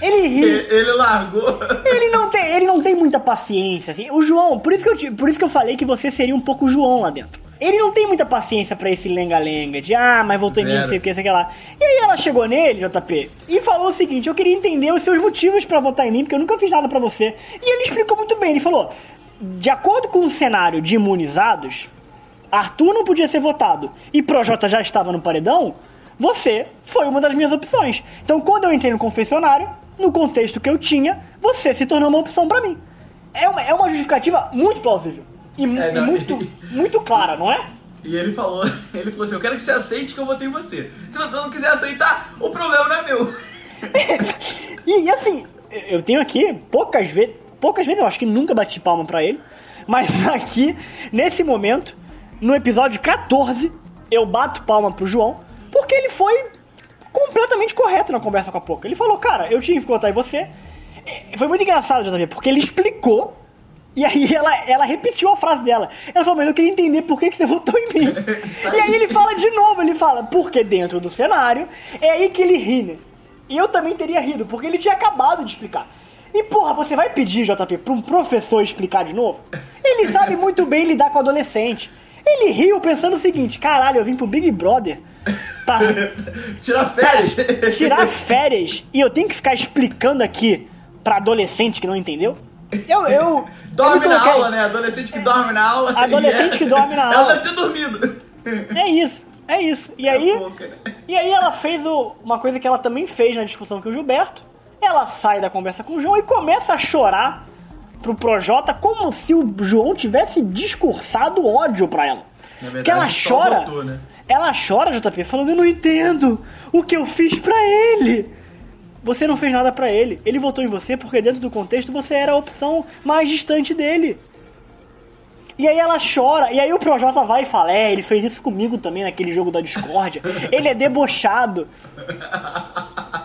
Ele ri. Ele largou. Ele não tem, ele não tem muita paciência, assim. O João, por isso que eu, por isso que eu falei que você seria um pouco o João lá dentro. Ele não tem muita paciência pra esse lenga-lenga de ah, mas voltou em mim, não Zero. sei o que, sei o que lá. E aí ela chegou nele, JP, e falou o seguinte: eu queria entender os seus motivos pra votar em mim, porque eu nunca fiz nada pra você. E ele explicou muito bem, ele falou: de acordo com o cenário de imunizados, Arthur não podia ser votado e Projota já estava no paredão, você foi uma das minhas opções. Então, quando eu entrei no confessionário, no contexto que eu tinha, você se tornou uma opção pra mim. É uma, é uma justificativa muito plausível. E, É, e muito, muito clara, não é? E ele falou, ele falou assim, eu quero que você aceite que eu votei em você. Se você não quiser aceitar, o problema não é meu. e, e assim, eu tenho aqui poucas vezes, poucas vezes eu acho que nunca bati palma pra ele, mas aqui, nesse momento, no episódio 14, eu bato palma pro João, porque ele foi completamente correto na conversa com a Poca. Ele falou, cara, eu tinha que votar em você. E Foi muito engraçado, JB, porque ele explicou e aí ela, ela repetiu a frase dela. Ela falou, mas eu queria entender por que, que você votou em mim. e aí ele fala de novo, ele fala, porque dentro do cenário, é aí que ele ri, né? E eu também teria rido, porque ele tinha acabado de explicar. E porra, você vai pedir, JP, pra um professor explicar de novo? Ele sabe muito bem lidar com adolescente. Ele riu pensando o seguinte, caralho, eu vim pro Big Brother pra Tirar férias. tirar férias e eu tenho que ficar explicando aqui pra adolescente que não entendeu? Eu, eu. eu Dorme me na coloquei- aula, né? Adolescente que dorme na aula. Adolescente é- que dorme na Ela aula. deve ter dormido. É isso, é isso. E aí, pouca, né? e aí ela fez o- uma coisa que ela também fez na discussão com o Gilberto. Ela sai da conversa com o João e começa a chorar pro Projota como se o João tivesse discursado ódio pra ela. Na verdade, ela só chora. votou, né? Ela chora, JP, falando: Eu não entendo o que eu fiz pra ele. Você não fez nada pra ele. Ele votou em você porque, dentro do contexto, você era a opção mais distante dele. E aí ela chora, e aí o Projota vai e fala: É, ele fez isso comigo também naquele jogo da discórdia. ele é debochado.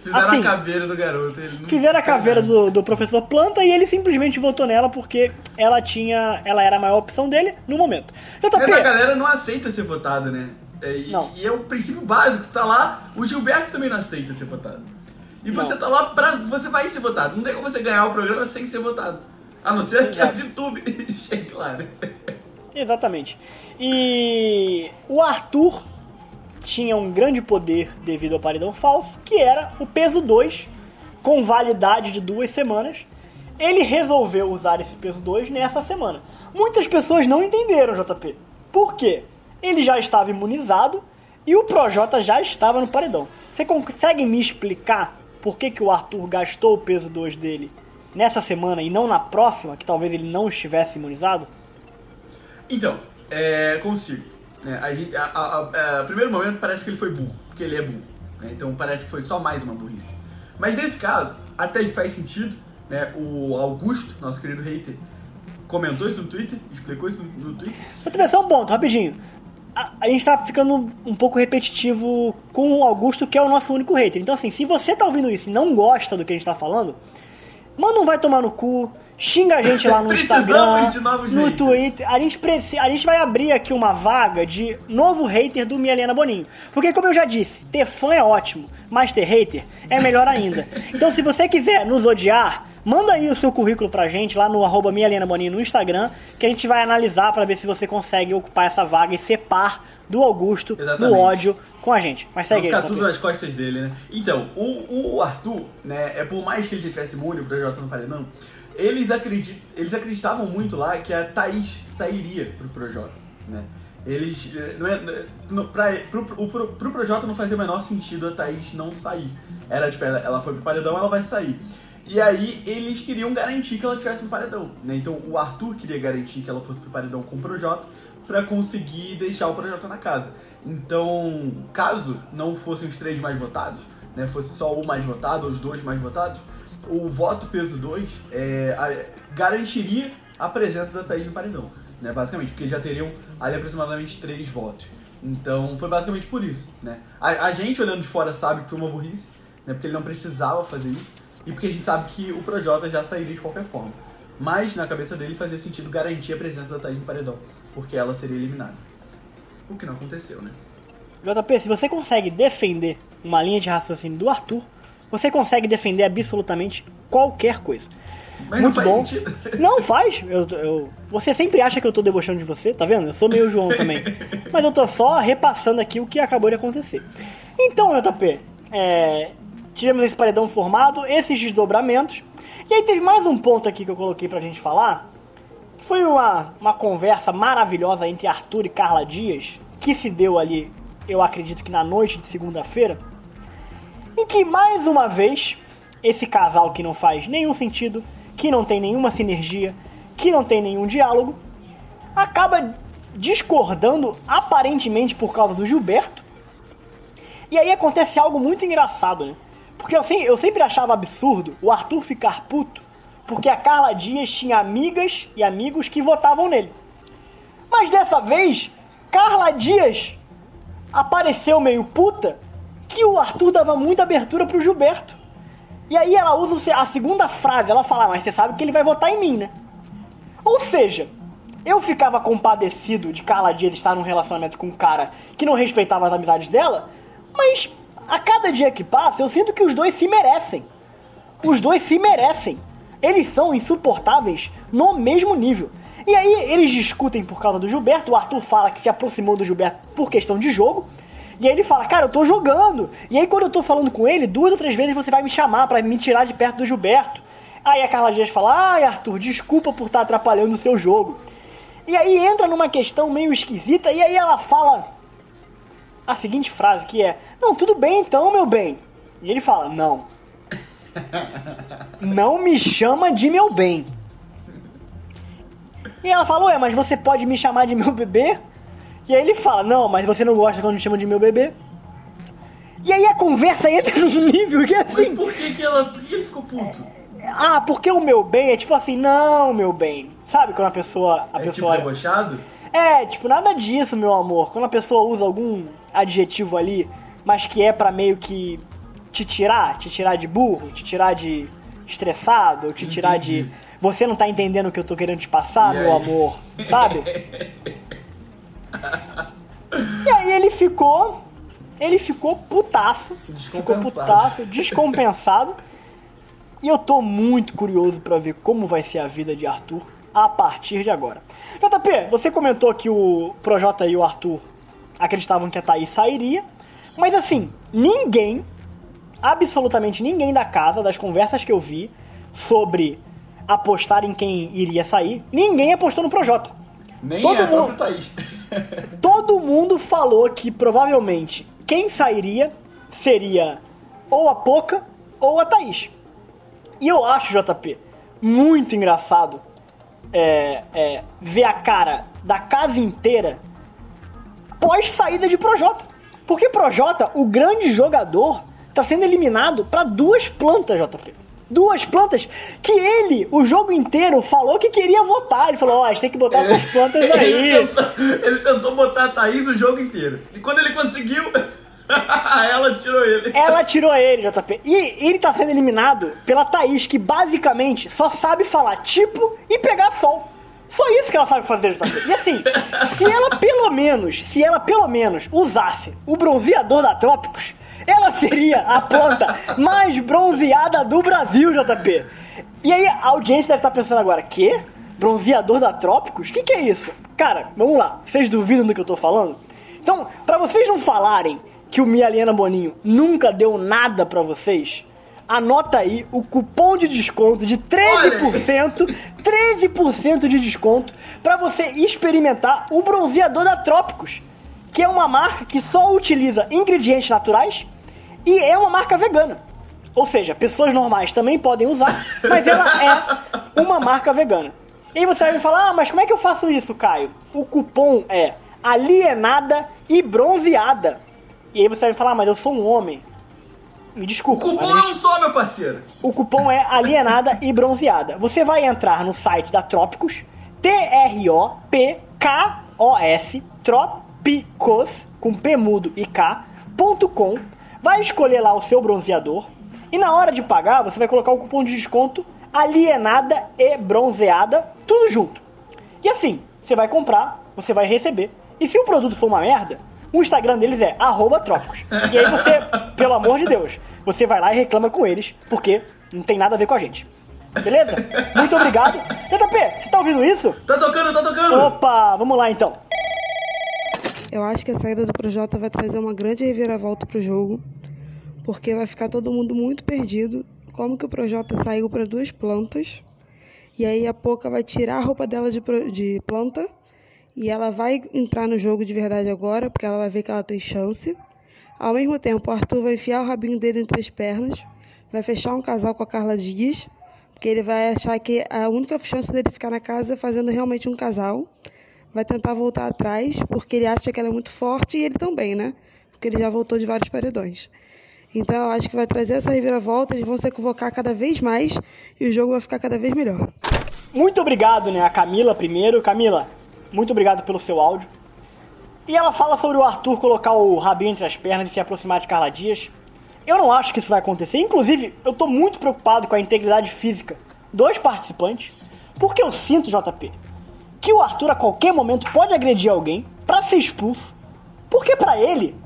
Fizeram Assim, a caveira do garoto. Ele não Fizeram a caveira do, do professor Planta e ele simplesmente votou nela porque ela tinha. Ela era a maior opção dele no momento. JP, galera não aceita ser votada, né? É, E, e é o princípio básico. Você tá lá, o Gilberto também não aceita ser votado. E você Não. tá lá pra. Você vai ser votado. Não tem como você ganhar o programa sem ser votado. A não ser que a. VTube chegue lá, né? Exatamente. E o Arthur tinha um grande poder devido ao paredão falso, que era o peso 2, com validade de duas semanas. Ele resolveu usar esse peso 2 nessa semana. Muitas pessoas não entenderam, JP. Por quê? Ele já estava imunizado e o Projota já estava no paredão. Você consegue me explicar por que, que o Arthur gastou o peso 2 dele nessa semana e não na próxima, que talvez ele não estivesse imunizado? Então, é, consigo. né? a a, a- a- primeiro momento parece que ele foi burro, porque ele é burro. né? Então parece que foi só mais uma burrice. Mas nesse caso, até que faz sentido. Né? O Augusto, nosso querido hater, comentou isso no Twitter, explicou isso no, no Twitter. Vou te pensar um ponto, rapidinho. A, gente tá ficando um pouco repetitivo com o Augusto, que é o nosso único hater. Então, assim, se você tá ouvindo isso e não gosta do que a gente tá falando, manda um vai tomar no cu, xinga a gente lá no Instagram, no haters. Twitter. A gente, preci- a gente vai abrir aqui uma vaga de novo hater do Mielena Boninho. Porque, como eu já disse, ter fã é ótimo, mas ter hater é melhor ainda. Então, se você quiser nos odiar, manda aí o seu currículo pra gente lá no arroba Mielena Boninho no Instagram, que a gente vai analisar pra ver se você consegue ocupar essa vaga e ser par do Augusto Exatamente. no ódio com a gente. Mas Vai segue aí, ficar tudo nas costas dele, né? Então, o, o Arthur, né, é por mais que ele já tivesse imune, o Projota no paredão, eles, acredit, eles acreditavam muito lá que a Thaís sairia pro Projota, né? Eles, eh, não é, não, pra, pro, pro, pro, pro Projota não fazia o menor sentido a Thaís não sair. Era tipo, ela, ela foi pro paredão, ela vai sair. E aí eles queriam garantir que ela estivesse no paredão, né? Então o Arthur queria garantir que ela fosse pro paredão com o Projota pra conseguir deixar o Projota na casa. Então, caso não fossem os três mais votados, né, fosse só o mais votado ou os dois mais votados, o voto peso 2 é, garantiria a presença da Thaís no paredão, né? Basicamente, porque já teriam ali aproximadamente três votos. Então foi basicamente por isso, né? A, a gente olhando de fora sabe que foi uma burrice, né? Porque ele não precisava fazer isso. E porque a gente sabe que o Projota já sairia de qualquer forma. Mas na cabeça dele fazia sentido garantir a presença da Thaís no paredão, porque ela seria eliminada. O que não aconteceu, né? JP, se você consegue defender uma linha de raciocínio do Arthur, você consegue defender absolutamente qualquer coisa. Mas Muito não faz bom. sentido. Não faz. Eu, eu- você sempre acha que eu tô debochando de você, tá vendo? Eu sou meio João também. Mas eu tô só repassando aqui o que acabou de acontecer. Então, JP, é, tivemos esse paredão formado, esses desdobramentos. E aí teve mais um ponto aqui que eu coloquei pra gente falar. que Foi uma, uma conversa maravilhosa entre Arthur e Carla Dias, que se deu ali, eu acredito que na noite de segunda-feira, em que mais uma vez esse casal que não faz nenhum sentido, que não tem nenhuma sinergia, que não tem nenhum diálogo, acaba discordando aparentemente por causa do Gilberto. E aí acontece algo muito engraçado, né? Porque eu, eu sempre achava absurdo o Arthur ficar puto porque a Carla Dias tinha amigas e amigos que votavam nele. Mas dessa vez, Carla Dias apareceu meio puta que o Arthur dava muita abertura pro Gilberto. E aí ela usa a segunda frase, ela fala, "Ah, mas você sabe que ele vai votar em mim, né? Ou seja, eu ficava compadecido de Carla Dias estar num relacionamento com um cara que não respeitava as amizades dela, mas a cada dia que passa eu sinto que os dois se merecem. Os dois se merecem. Eles são insuportáveis no mesmo nível. E aí eles discutem por causa do Gilberto. O Arthur fala que se aproximou do Gilberto por questão de jogo. E aí ele fala, cara, eu tô jogando. E aí quando eu tô falando com ele, duas ou três vezes você vai me chamar pra me tirar de perto do Gilberto. Aí a Carla Dias fala, ai Arthur, desculpa por estar atrapalhando o seu jogo. E aí entra numa questão meio esquisita e aí ela fala a seguinte frase que é, não, tudo bem então, meu bem. E ele fala, não. Não me chama de meu bem. E ela fala, ué, mas você pode me chamar de meu bebê? E aí ele fala, não, mas você não gosta quando me chama de meu bebê? E aí a conversa entra num nível que assim. Por que, que, ela, por que ele ficou puto? Ah, porque o meu bem é tipo assim, não, meu bem. Sabe quando a pessoa. A é tipo pessoa debochado? É, tipo, nada disso, meu amor. Quando a pessoa usa algum adjetivo ali, mas que é pra meio que te tirar, te tirar de burro, te tirar de estressado, ou te tirar de. Entendi. Você não tá entendendo o que eu tô querendo te passar, E meu aí? amor, sabe? ficou. Ele ficou putaço. Ficou putaço, descompensado. E eu tô muito curioso pra ver como vai ser a vida de Arthur a partir de agora. JP, você comentou que o Projota e o Arthur acreditavam que a Thaís sairia, mas assim, ninguém, absolutamente ninguém da casa, das conversas que eu vi sobre apostar em quem iria sair, ninguém apostou no Projota. Nem Todo é a mundo- Thaís. Todo mundo falou que provavelmente quem sairia seria ou a Poca ou a Thaís. E eu acho, JP, muito engraçado é, é, ver a cara da casa inteira pós saída de Projota. Porque Projota, o grande jogador, tá sendo eliminado pra duas plantas, JP. Duas plantas que ele, o jogo inteiro, falou que queria votar. Ele falou, ó, a gente tem que botar essas plantas ele, aí. tentou, ele tentou botar a Thaís o jogo inteiro. E quando ele conseguiu, ela tirou ele. Ela tirou ele, JP. E ele tá sendo eliminado pela Thaís, que basicamente só sabe falar tipo e pegar sol. Só isso que ela sabe fazer, JP. E assim, se ela pelo menos, se ela pelo menos usasse o bronzeador da Trópicos, ela seria a planta mais bronzeada do Brasil, JP. E aí a audiência deve estar pensando agora, quê? Bronzeador da Trópicos? O que, que é isso? Cara, vamos lá. Vocês duvidam do que eu tô falando? Então, pra vocês não falarem que o Mialiana Boninho nunca deu nada pra vocês, anota aí o cupom de desconto de 13%, 13% de desconto pra você experimentar o bronzeador da Trópicos, que é uma marca que só utiliza ingredientes naturais e é uma marca vegana. Ou seja, pessoas normais também podem usar, mas ela é uma marca vegana. E aí você vai me falar, ah, mas como é que eu faço isso, Caio? O cupom é alienada e bronzeada. E aí você vai me falar, ah, mas eu sou um homem. Me O desculpa. cupom mas a é um só, meu parceiro. O cupom é alienada e bronzeada. Você vai entrar no site da Trópicos, T-R-O-P-K-O-S, Trópicos, com P mudo e K, ponto com. Vai escolher lá o seu bronzeador. E na hora de pagar, você vai colocar o cupom de desconto alienada e bronzeada, tudo junto. E assim, você vai comprar, você vai receber. E se o produto for uma merda, o Instagram deles é arroba trópicos. E aí você, pelo amor de Deus, você vai lá e reclama com eles, porque não tem nada a ver com a gente. Beleza? Muito obrigado. JP, você tá ouvindo isso? Tá tocando, tá tocando. Opa, vamos lá então. Eu acho que a saída do Projota vai trazer uma grande reviravolta pro jogo, porque vai ficar todo mundo muito perdido. Como que o Projota saiu para duas plantas, e aí a Poca vai tirar a roupa dela de, de planta, e ela vai entrar no jogo de verdade agora, porque ela vai ver que ela tem chance. Ao mesmo tempo, o Arthur vai enfiar o rabinho dele entre as pernas, vai fechar um casal com a Carla Dias, porque ele vai achar que a única chance dele ficar na casa é fazendo realmente um casal vai tentar voltar atrás, porque ele acha que ela é muito forte e ele também, né? Porque ele já voltou de vários paredões. Então eu acho que vai trazer essa reviravolta, eles vão se equivocar cada vez mais e o jogo vai ficar cada vez melhor. Muito obrigado, né, a Camila primeiro. Camila, muito obrigado pelo seu áudio. E ela fala sobre o Arthur colocar o rabinho entre as pernas e se aproximar de Carla Dias. Eu não acho que isso vai acontecer. Inclusive, eu tô muito preocupado com a integridade física dos participantes, porque eu sinto, JP, que o Arthur a qualquer momento pode agredir alguém pra ser expulso. Porque pra ele,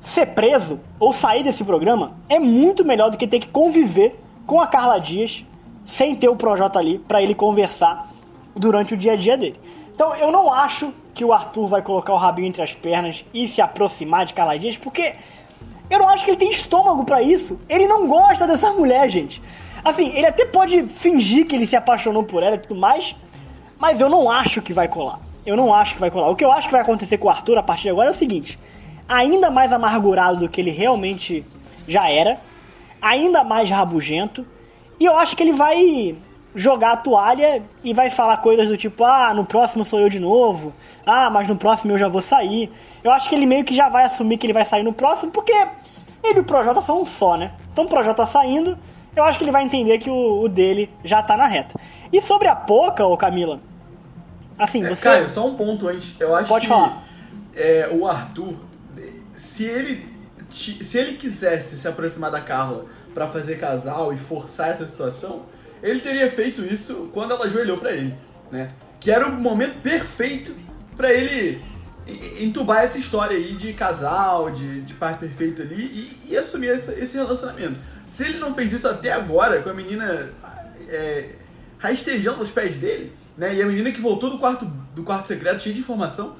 ser preso ou sair desse programa é muito melhor do que ter que conviver com a Carla Dias sem ter o Projota ali pra ele conversar durante o dia a dia dele. Então eu não acho que o Arthur vai colocar o rabinho entre as pernas e se aproximar de Carla Dias, porque eu não acho que ele tem estômago pra isso. Ele não gosta dessa mulher, gente. Assim, ele até pode fingir que ele se apaixonou por ela e tudo mais, mas eu não acho que vai colar. Eu não acho que vai colar. O que eu acho que vai acontecer com o Arthur a partir de agora é o seguinte: ainda mais amargurado do que ele realmente já era, ainda mais rabugento, e eu acho que ele vai jogar a toalha e vai falar coisas do tipo: ah, no próximo sou eu de novo, ah, mas no próximo eu já vou sair. Eu acho que ele meio que já vai assumir que ele vai sair no próximo, porque ele e o Projota são um só, né? Então o Projota saindo, eu acho que ele vai entender que o, o dele já tá na reta. E sobre a Poca, ô Camila, assim, É, você. Caio, só um ponto antes. Eu acho Pode que falar. É, o Arthur, se ele, se ele quisesse se aproximar da Carla pra fazer casal e forçar essa situação, ele teria feito isso quando ela ajoelhou pra ele, né? Que era o momento perfeito pra ele entubar essa história aí de casal, de, de par perfeito ali e, e assumir essa- esse relacionamento. Se ele não fez isso até agora, com a menina é, rastejando os pés dele, né? E a menina que voltou do quarto, do quarto secreto cheia de informação,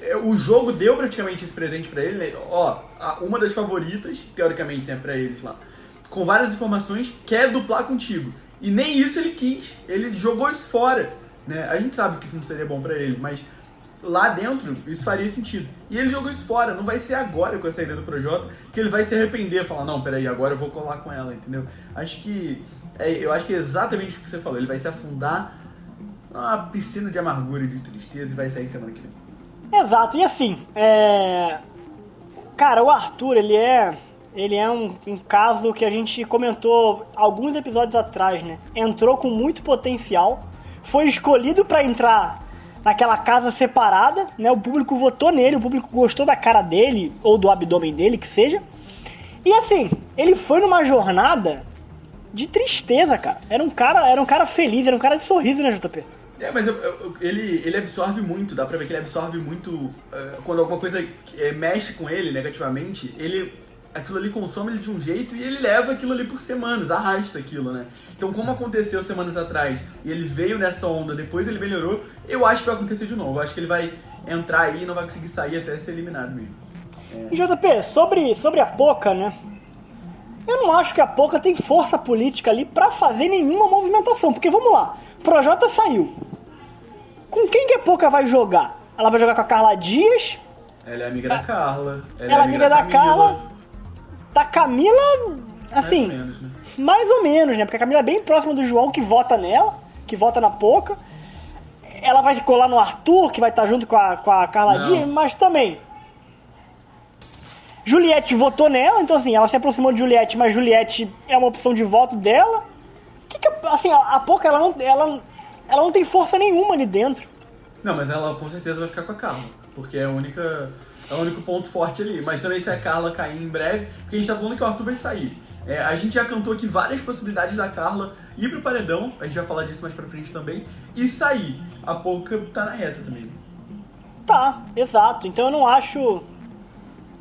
é, o jogo deu praticamente esse presente pra ele, né? Ó, uma das favoritas, teoricamente, né, pra eles lá, com várias informações, quer duplar contigo. E nem isso ele quis. Ele jogou isso fora, né? A gente sabe que isso não seria bom pra ele, mas lá dentro isso faria sentido. E ele jogou isso fora. Não vai ser agora com a saída do Projota que ele vai se arrepender, falar não, peraí, agora eu vou colar com ela, entendeu? Acho que é, eu acho que é exatamente o que você falou. Ele vai se afundar numa piscina de amargura e de tristeza e vai sair semana que vem. Exato, e assim, é. Cara, o Arthur, ele é. Ele é um, um caso que a gente comentou alguns episódios atrás, né? Entrou com muito potencial, foi escolhido pra entrar naquela casa separada, né? O público votou nele, o público gostou da cara dele, ou do abdômen dele, que seja. E assim, ele foi numa jornada de tristeza, cara. Era um cara, era um cara feliz, era um cara de sorriso, né, JP? É, mas eu- eu- ele, ele absorve muito, dá pra ver que ele absorve muito. eh, quando alguma coisa eh, mexe com ele negativamente, ele. Aquilo ali consome ele de um jeito e ele leva aquilo ali por semanas, arrasta aquilo, né? Então, como aconteceu semanas atrás e ele veio nessa onda, depois ele melhorou, eu acho que vai acontecer de novo. Eu acho que ele vai entrar aí e não vai conseguir sair até ser eliminado mesmo. E JP, sobre, sobre a Poca, né? Eu não acho que a Poca tem força política ali pra fazer nenhuma movimentação. Porque vamos lá, Projota saiu. Com quem que a Poca vai jogar? Ela vai jogar com a Carla Dias, Ela é amiga da Carla. ela é amiga da Carla. Da Camila, assim, Mais ou menos, né? mais ou menos, né? Porque a Camila é bem próxima do João, que vota nela, que vota na Poca. Ela vai colar no Arthur, que vai estar junto com a, com a Carla Não. Dias, mas também. Juliette votou nela, então assim, ela se aproximou de Juliette, mas Juliette é uma opção de voto dela. Que que, assim, a, a Poca, ela não, ela, ela não tem força nenhuma ali dentro. Não, mas ela com certeza vai ficar com a Carla. Porque é a única. É o único ponto forte ali. Mas também se a Carla cair em breve, porque a gente tá falando que o Arthur vai sair. É, a gente já cantou aqui várias possibilidades da Carla ir pro paredão, a gente vai falar disso mais pra frente também, e sair. A Pouca tá na reta também. Tá, exato. Então eu não acho.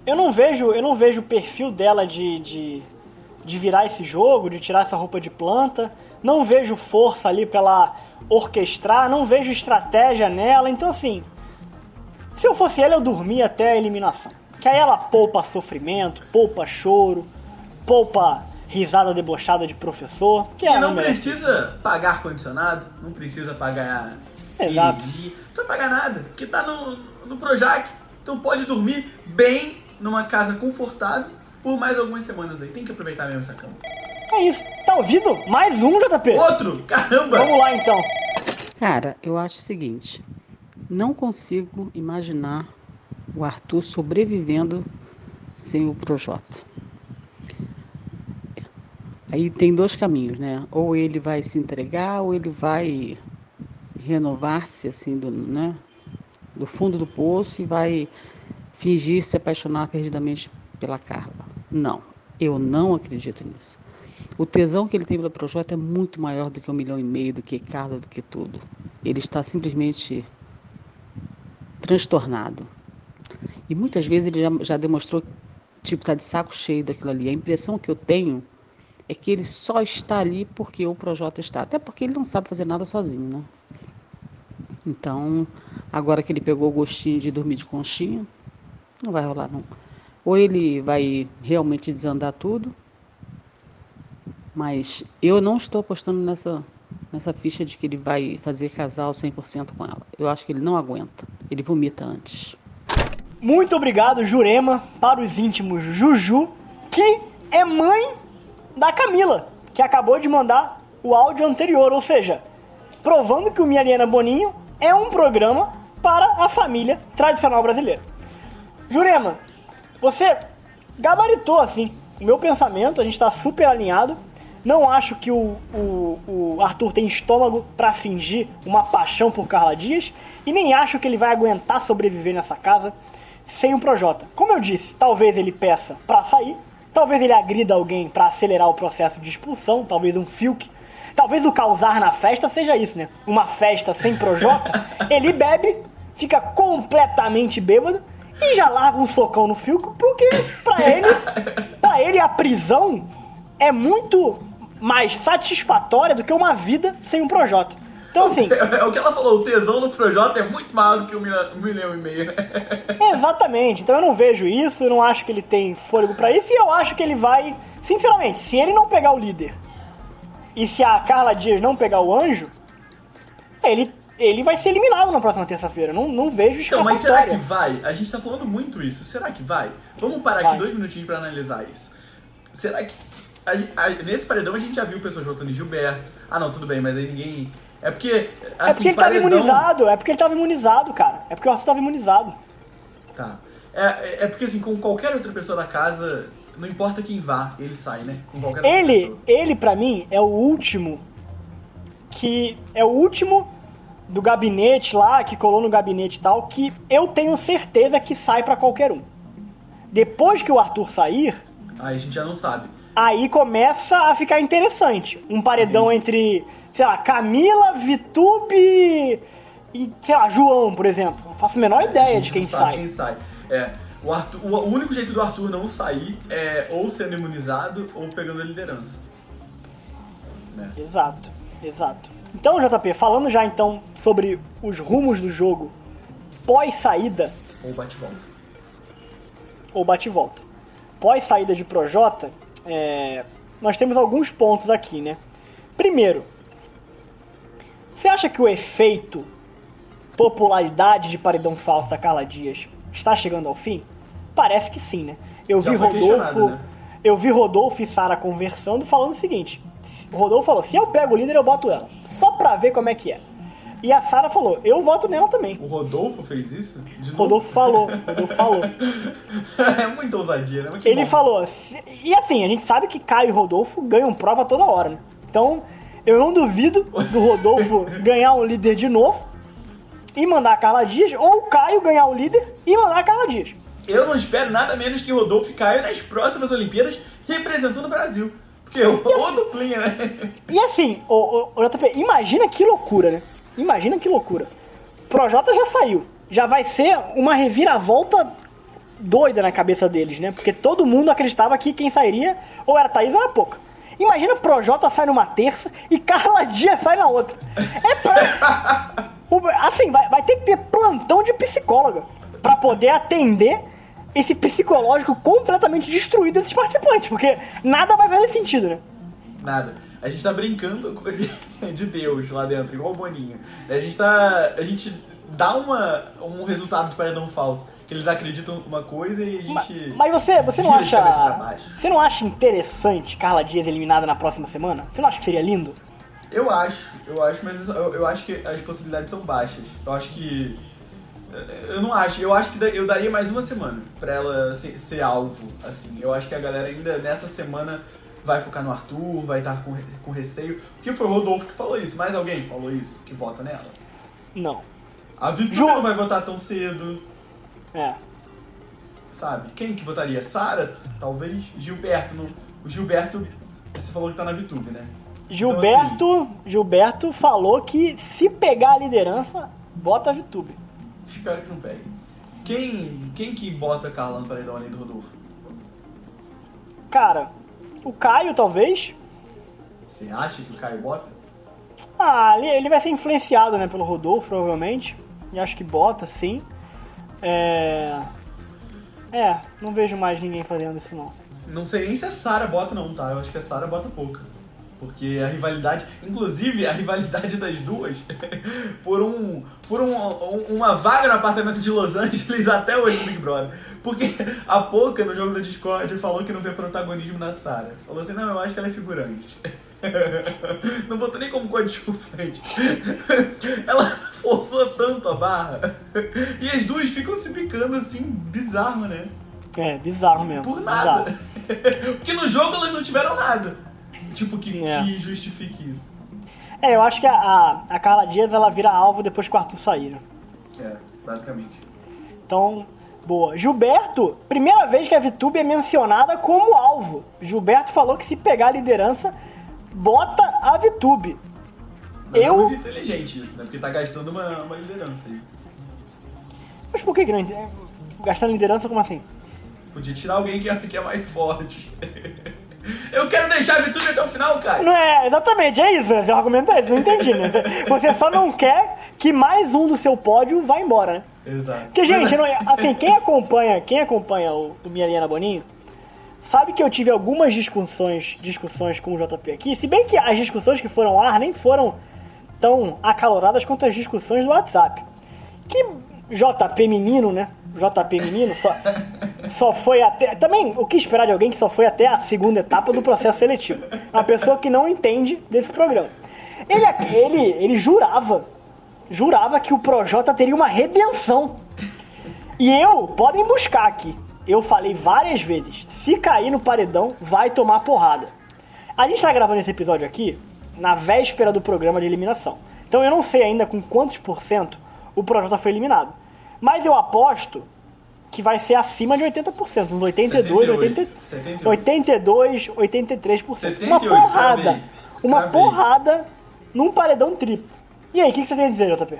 Eu não vejo, eu não vejo o perfil dela de, de, de virar esse jogo, de tirar essa roupa de planta. Não vejo força ali pra ela orquestrar, não vejo estratégia nela. Então assim, se eu fosse ela, eu dormia até a eliminação. Que aí ela poupa sofrimento, poupa choro, poupa risada debochada de professor. Que E não merece. precisa pagar ar-condicionado, não precisa pagar Exato. energia, não precisa pagar nada, porque tá no, no Projac. Então pode dormir bem numa casa confortável por mais algumas semanas aí. Tem que aproveitar mesmo essa cama. É isso. Tá ouvindo? Mais um, JP. Outro! Caramba! Vamos lá então. Cara, eu acho o seguinte: não consigo imaginar o Arthur sobrevivendo sem o Projota. Aí tem dois caminhos, né? Ou ele vai se entregar, ou ele vai renovar-se assim do, né? do fundo do poço e vai fingir se apaixonar perdidamente pela Carla. Não, eu não acredito nisso. O tesão que ele tem pela Projota é muito maior do que um milhão e meio, do que Carla, do que tudo. Ele está simplesmente transtornado. E muitas vezes ele já, já demonstrou tipo tá de saco cheio daquilo ali. A impressão que eu tenho é que ele só está ali porque o Projota está, até porque ele não sabe fazer nada sozinho, né? Então, agora que ele pegou o gostinho de dormir de conchinha, não vai rolar não. Ou ele vai realmente desandar tudo, mas eu não estou apostando nessa nessa ficha de que ele vai fazer casal 100% com ela. Eu acho que ele não aguenta. Ele vomita antes. Muito obrigado, Jurema, para os íntimos Juju, que é mãe da Camila, que acabou de mandar o áudio anterior, ou seja, provando que o Minha Aliena Boninho é um programa para a família tradicional brasileira. Jurema, você gabaritou assim o meu pensamento, a gente está super alinhado. Não acho que o, o, o Arthur tem estômago para fingir uma paixão por Carla Dias e nem acho que ele vai aguentar sobreviver nessa casa sem o Projota. Como eu disse, talvez ele peça para sair, talvez ele agrida alguém para acelerar o processo de expulsão, talvez um Fiuk. Talvez o causar na festa seja isso, né? Uma festa sem Projota, ele bebe, fica completamente bêbado e já larga um socão no Fiuk, porque pra ele, pra ele a prisão é muito mais satisfatória do que uma vida sem um Projota. Então assim, É, o que ela falou, o tesão no Projota é muito maior do que um milhão, e meio. Exatamente. Então eu não vejo isso, eu não acho que ele tem fôlego pra isso e eu acho que ele vai, sinceramente, se ele não pegar o líder e se a Carla Dias não pegar o anjo, ele ele vai ser eliminado na próxima terça-feira. Não, não vejo Então, mas será que escapatória. vai? A gente tá falando muito isso. Será que vai? Vamos parar Vai. aqui dois minutinhos pra analisar isso. Será que. A a- nesse paredão a gente já viu pessoas votando em Gilberto. Ah, não, tudo bem, mas aí ninguém. É porque. Assim, É porque ele tava paredão- imunizado, é porque ele tava imunizado, cara. É porque o Arthur tava imunizado. Tá. É, é- é porque assim, com qualquer outra pessoa da casa, não importa quem vá, ele sai, né? Com qualquer outra Ele, pessoa. ele para mim é o último que é o último do gabinete lá que colou no gabinete e tal que eu tenho certeza que sai pra qualquer um. Depois que o Arthur sair, Aí a gente já não sabe. Aí começa a ficar interessante. Um paredão entre, sei lá, Camila, Vitube e, sei lá, João, por exemplo. Não faço a menor A ideia gente de quem sai. Quem sai. É, o, Arthur, o, o único jeito do Arthur não sair é ou sendo imunizado ou pegando a liderança. Né? Exato, exato. Então, JP, falando já então sobre os rumos do jogo pós-saída Ou bate-volta. ou bate-volta. Pós-saída de Projota, é, nós temos alguns pontos aqui, né? Primeiro, você acha que o efeito popularidade de paredão falso da Carla Dias está chegando ao fim? Parece que sim, né? Eu Já vi Rodolfo, né? eu vi Rodolfo e Sara conversando falando o seguinte: Rodolfo falou: se eu pego o líder, eu boto ela. Só pra ver como é que é. E a Sara falou, eu voto nela também. O Rodolfo fez isso? De novo? Rodolfo falou, Rodolfo falou. é muita ousadia, né? Ele bom. falou, e assim, a gente sabe que Caio e Rodolfo ganham prova toda hora, né? Então, eu não duvido do Rodolfo ganhar um líder de novo e mandar a Carla Dias, ou o Caio ganhar o líder e mandar a Carla Dias. Eu não espero nada menos que Rodolfo caia nas próximas Olimpíadas representando o Brasil. Porque o o duplinha, né? E assim, o, o, JP, imagina que loucura, né? Imagina que loucura. Projota já saiu. Já vai ser uma reviravolta doida na cabeça deles, né? Porque todo mundo acreditava que quem sairia ou era Thaís ou era Pouca. Imagina Projota sai numa terça e Carla Dias sai na outra. É pra... Assim, vai, vai ter que ter plantão de psicóloga pra poder atender esse psicológico completamente destruído desses participantes, porque nada vai fazer sentido, né? Nada. A gente tá brincando com- de, de Deus lá dentro, igual o Boninho. A gente tá. A gente dá uma, um resultado de paredão falso. Que eles acreditam uma coisa e a gente. Mas você, você não acha. Você não acha interessante Carla Dias eliminada na próxima semana? Você não acha que seria lindo? Eu acho, eu acho, mas eu, eu acho que as possibilidades são baixas. Eu acho que. Eu não acho, eu acho que eu daria mais uma semana pra ela ser, ser alvo, assim. Eu acho que a galera ainda nessa semana vai focar no Arthur, vai estar com, com receio. Porque foi o Rodolfo que falou isso. Mais alguém falou isso que vota nela? Não. A Vitória não vai votar tão cedo, É. sabe? Quem que votaria? Sara? Talvez? Gilberto. Não. O Gilberto, você falou que tá na VTube, né? Gilberto, Gilberto falou que se pegar a liderança, bota a VTube. Espero que não pegue. Quem, quem que bota a Carla no paredão além do Rodolfo? Cara, o Caio talvez. Você acha que o Caio bota? Ah, ele, ele vai ser influenciado, né, pelo Rodolfo, provavelmente. E acho que bota, sim. É. É, não vejo mais ninguém fazendo isso não. Não sei nem se a Sara bota não, tá? Eu acho que a Sara bota pouca. Porque a rivalidade, inclusive a rivalidade das duas, por um por um, um- uma vaga no apartamento de Los Angeles até hoje no Big Brother. Porque a Poca, no jogo da Discord, falou que não vê protagonismo na Sara. Falou assim, não, eu acho que ela é figurante. Não botou nem como coadjuvante. Ela forçou tanto a barra. E as duas ficam se picando assim, bizarro, né? É, bizarro mesmo. Por nada. bizarro. Porque no jogo elas não tiveram nada. Tipo, que, É. que justifique isso. É, eu acho que a, a, a Carla Dias ela vira alvo depois que o Arthur sair. né? É, basicamente. Então, boa. Gilberto, primeira vez que a VTube é mencionada como alvo. Gilberto falou que se pegar a liderança, bota a VTube. Mas é Eu- muito inteligente isso, né? Porque tá gastando uma, uma liderança aí. Mas por que que não? Gastando liderança como assim? Podia tirar alguém que é, que é mais forte. Eu quero deixar a Vitube até o final, cara. Não é, exatamente, é isso. Seu argumento é esse, não entendi, né? Você só não quer que mais um do seu pódio vá embora, né? Exato. Porque, gente, não é- assim, quem acompanha, quem acompanha o, o Minha Liana Boninho, sabe que eu tive algumas discussões, discussões com o JP aqui, se bem que as discussões que foram ao ar nem foram tão acaloradas quanto as discussões do WhatsApp. Que JP menino, né? JP menino só, só foi até. Também, o que esperar de alguém que só foi até a segunda etapa do processo seletivo? Uma pessoa que não entende desse programa. Ele, ele, ele jurava, jurava que o Projota teria uma redenção. E eu, podem buscar aqui. Eu falei várias vezes: se cair no paredão, vai tomar porrada. A gente tá gravando esse episódio aqui na véspera do programa de eliminação. Então eu não sei ainda com quantos por cento o Projota foi eliminado. Mas eu aposto que vai ser acima de 80%, uns 82, 80, 78. 82, 83%. uma 78, porrada. cravei. Uma Cravei. porrada num paredão triplo. E aí, o que, que você tem a dizer, JP?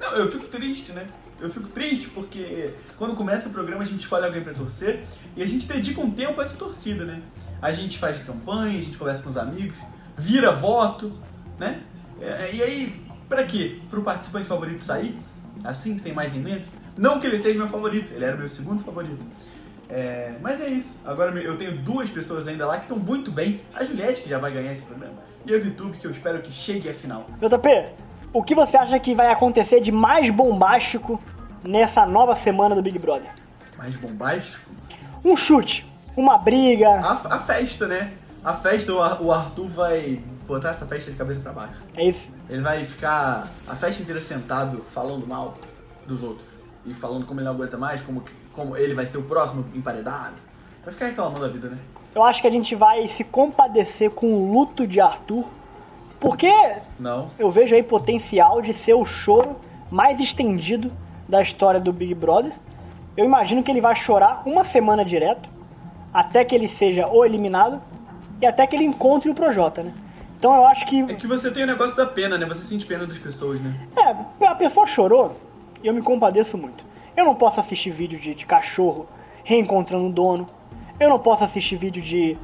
Não, eu fico triste, né? Eu fico triste porque quando começa o programa a gente escolhe alguém pra torcer e a gente dedica um tempo a essa torcida, né? A gente faz campanha, a gente conversa com os amigos, vira voto, né? É, E aí, pra quê? Pro participante favorito sair? Assim, sem mais nem menos? Não que ele seja meu favorito, ele era meu segundo favorito. É, mas é isso. Agora eu tenho duas pessoas ainda lá que estão muito bem. A Juliette, que já vai ganhar esse programa, e a Vitube, que eu espero que chegue à final. JP, o que você acha que vai acontecer de mais bombástico nessa nova semana do Big Brother? Mais bombástico? Um chute, uma briga. A, a festa, né? A festa, o Arthur vai botar essa festa de cabeça pra baixo. É isso. Ele vai ficar a festa inteira sentado falando mal dos outros. E falando como ele não aguenta mais, como, como ele vai ser o próximo emparedado. Vai ficar reclamando da vida, né? Eu acho que a gente vai se compadecer com o luto de Arthur, porque Não. eu vejo aí potencial de ser o choro mais estendido da história do Big Brother. Eu imagino que ele vai chorar uma semana direto, até que ele seja ou eliminado e até que ele encontre o Projota, né? Então eu acho que É que você tem o negócio da pena, né? Você sente pena das pessoas, né? É, a pessoa chorou e eu me compadeço muito. Eu não posso assistir vídeo de, de cachorro reencontrando o dono. Eu não posso assistir vídeo de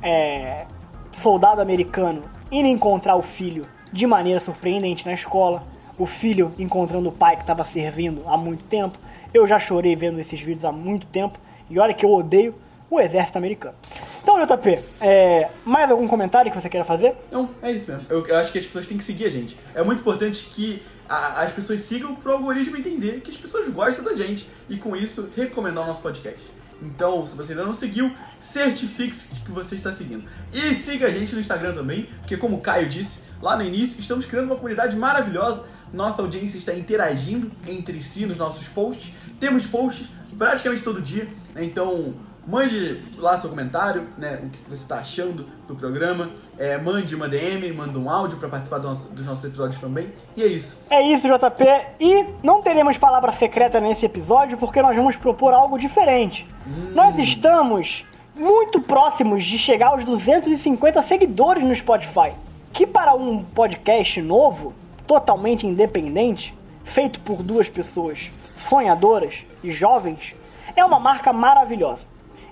é, soldado americano indo encontrar o filho de maneira surpreendente na escola. O filho encontrando o pai que estava servindo há muito tempo. Eu já chorei vendo esses vídeos há muito tempo. E olha que eu odeio o exército americano. Então, JP, é, mais algum comentário que você queira fazer? Não, é isso mesmo. Eu, eu acho que as pessoas têm que seguir a gente. É muito importante que a- as pessoas sigam pro algoritmo entender que as pessoas gostam da gente e com isso recomendar o nosso podcast. Então, se você ainda não seguiu, certifique-se que você está seguindo. E siga a gente no Instagram também, porque como o Caio disse lá no início, estamos criando uma comunidade maravilhosa. Nossa audiência está interagindo entre si nos nossos posts. Temos posts praticamente todo dia, né? então Mande lá seu comentário, né? O que você está achando do programa. É, mande uma DM, manda um áudio para participar do nosso- dos nossos episódios também. E é isso. É isso, JP. E não teremos palavra secreta nesse episódio porque nós vamos propor algo diferente. Nós estamos muito próximos de chegar aos 250 seguidores no Spotify. Que para um podcast novo, totalmente independente, feito por duas pessoas sonhadoras e jovens, é uma marca maravilhosa.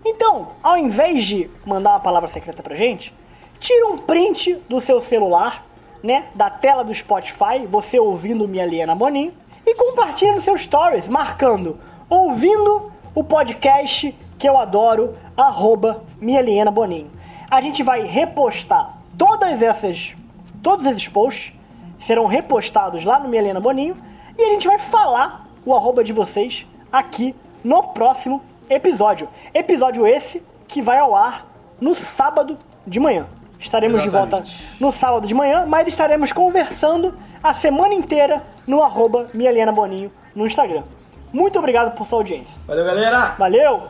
Então, ao invés de mandar uma palavra secreta pra gente, tira um print do seu celular, né, da tela do Spotify, você ouvindo Minha Liana Boninho, e compartilha nos seus stories, marcando ouvindo o podcast que eu adoro, arroba Minha Liana Boninho. A gente vai repostar todas essas, todos esses posts serão repostados lá no Minha Liana Boninho e a gente vai falar o arroba de vocês aqui no próximo episódio. Episódio esse que vai ao ar no sábado de manhã. Estaremos de volta Exatamente. no sábado de manhã, mas estaremos conversando a semana inteira no arroba Boninho no Instagram. Muito obrigado por sua audiência. Valeu, galera! Valeu!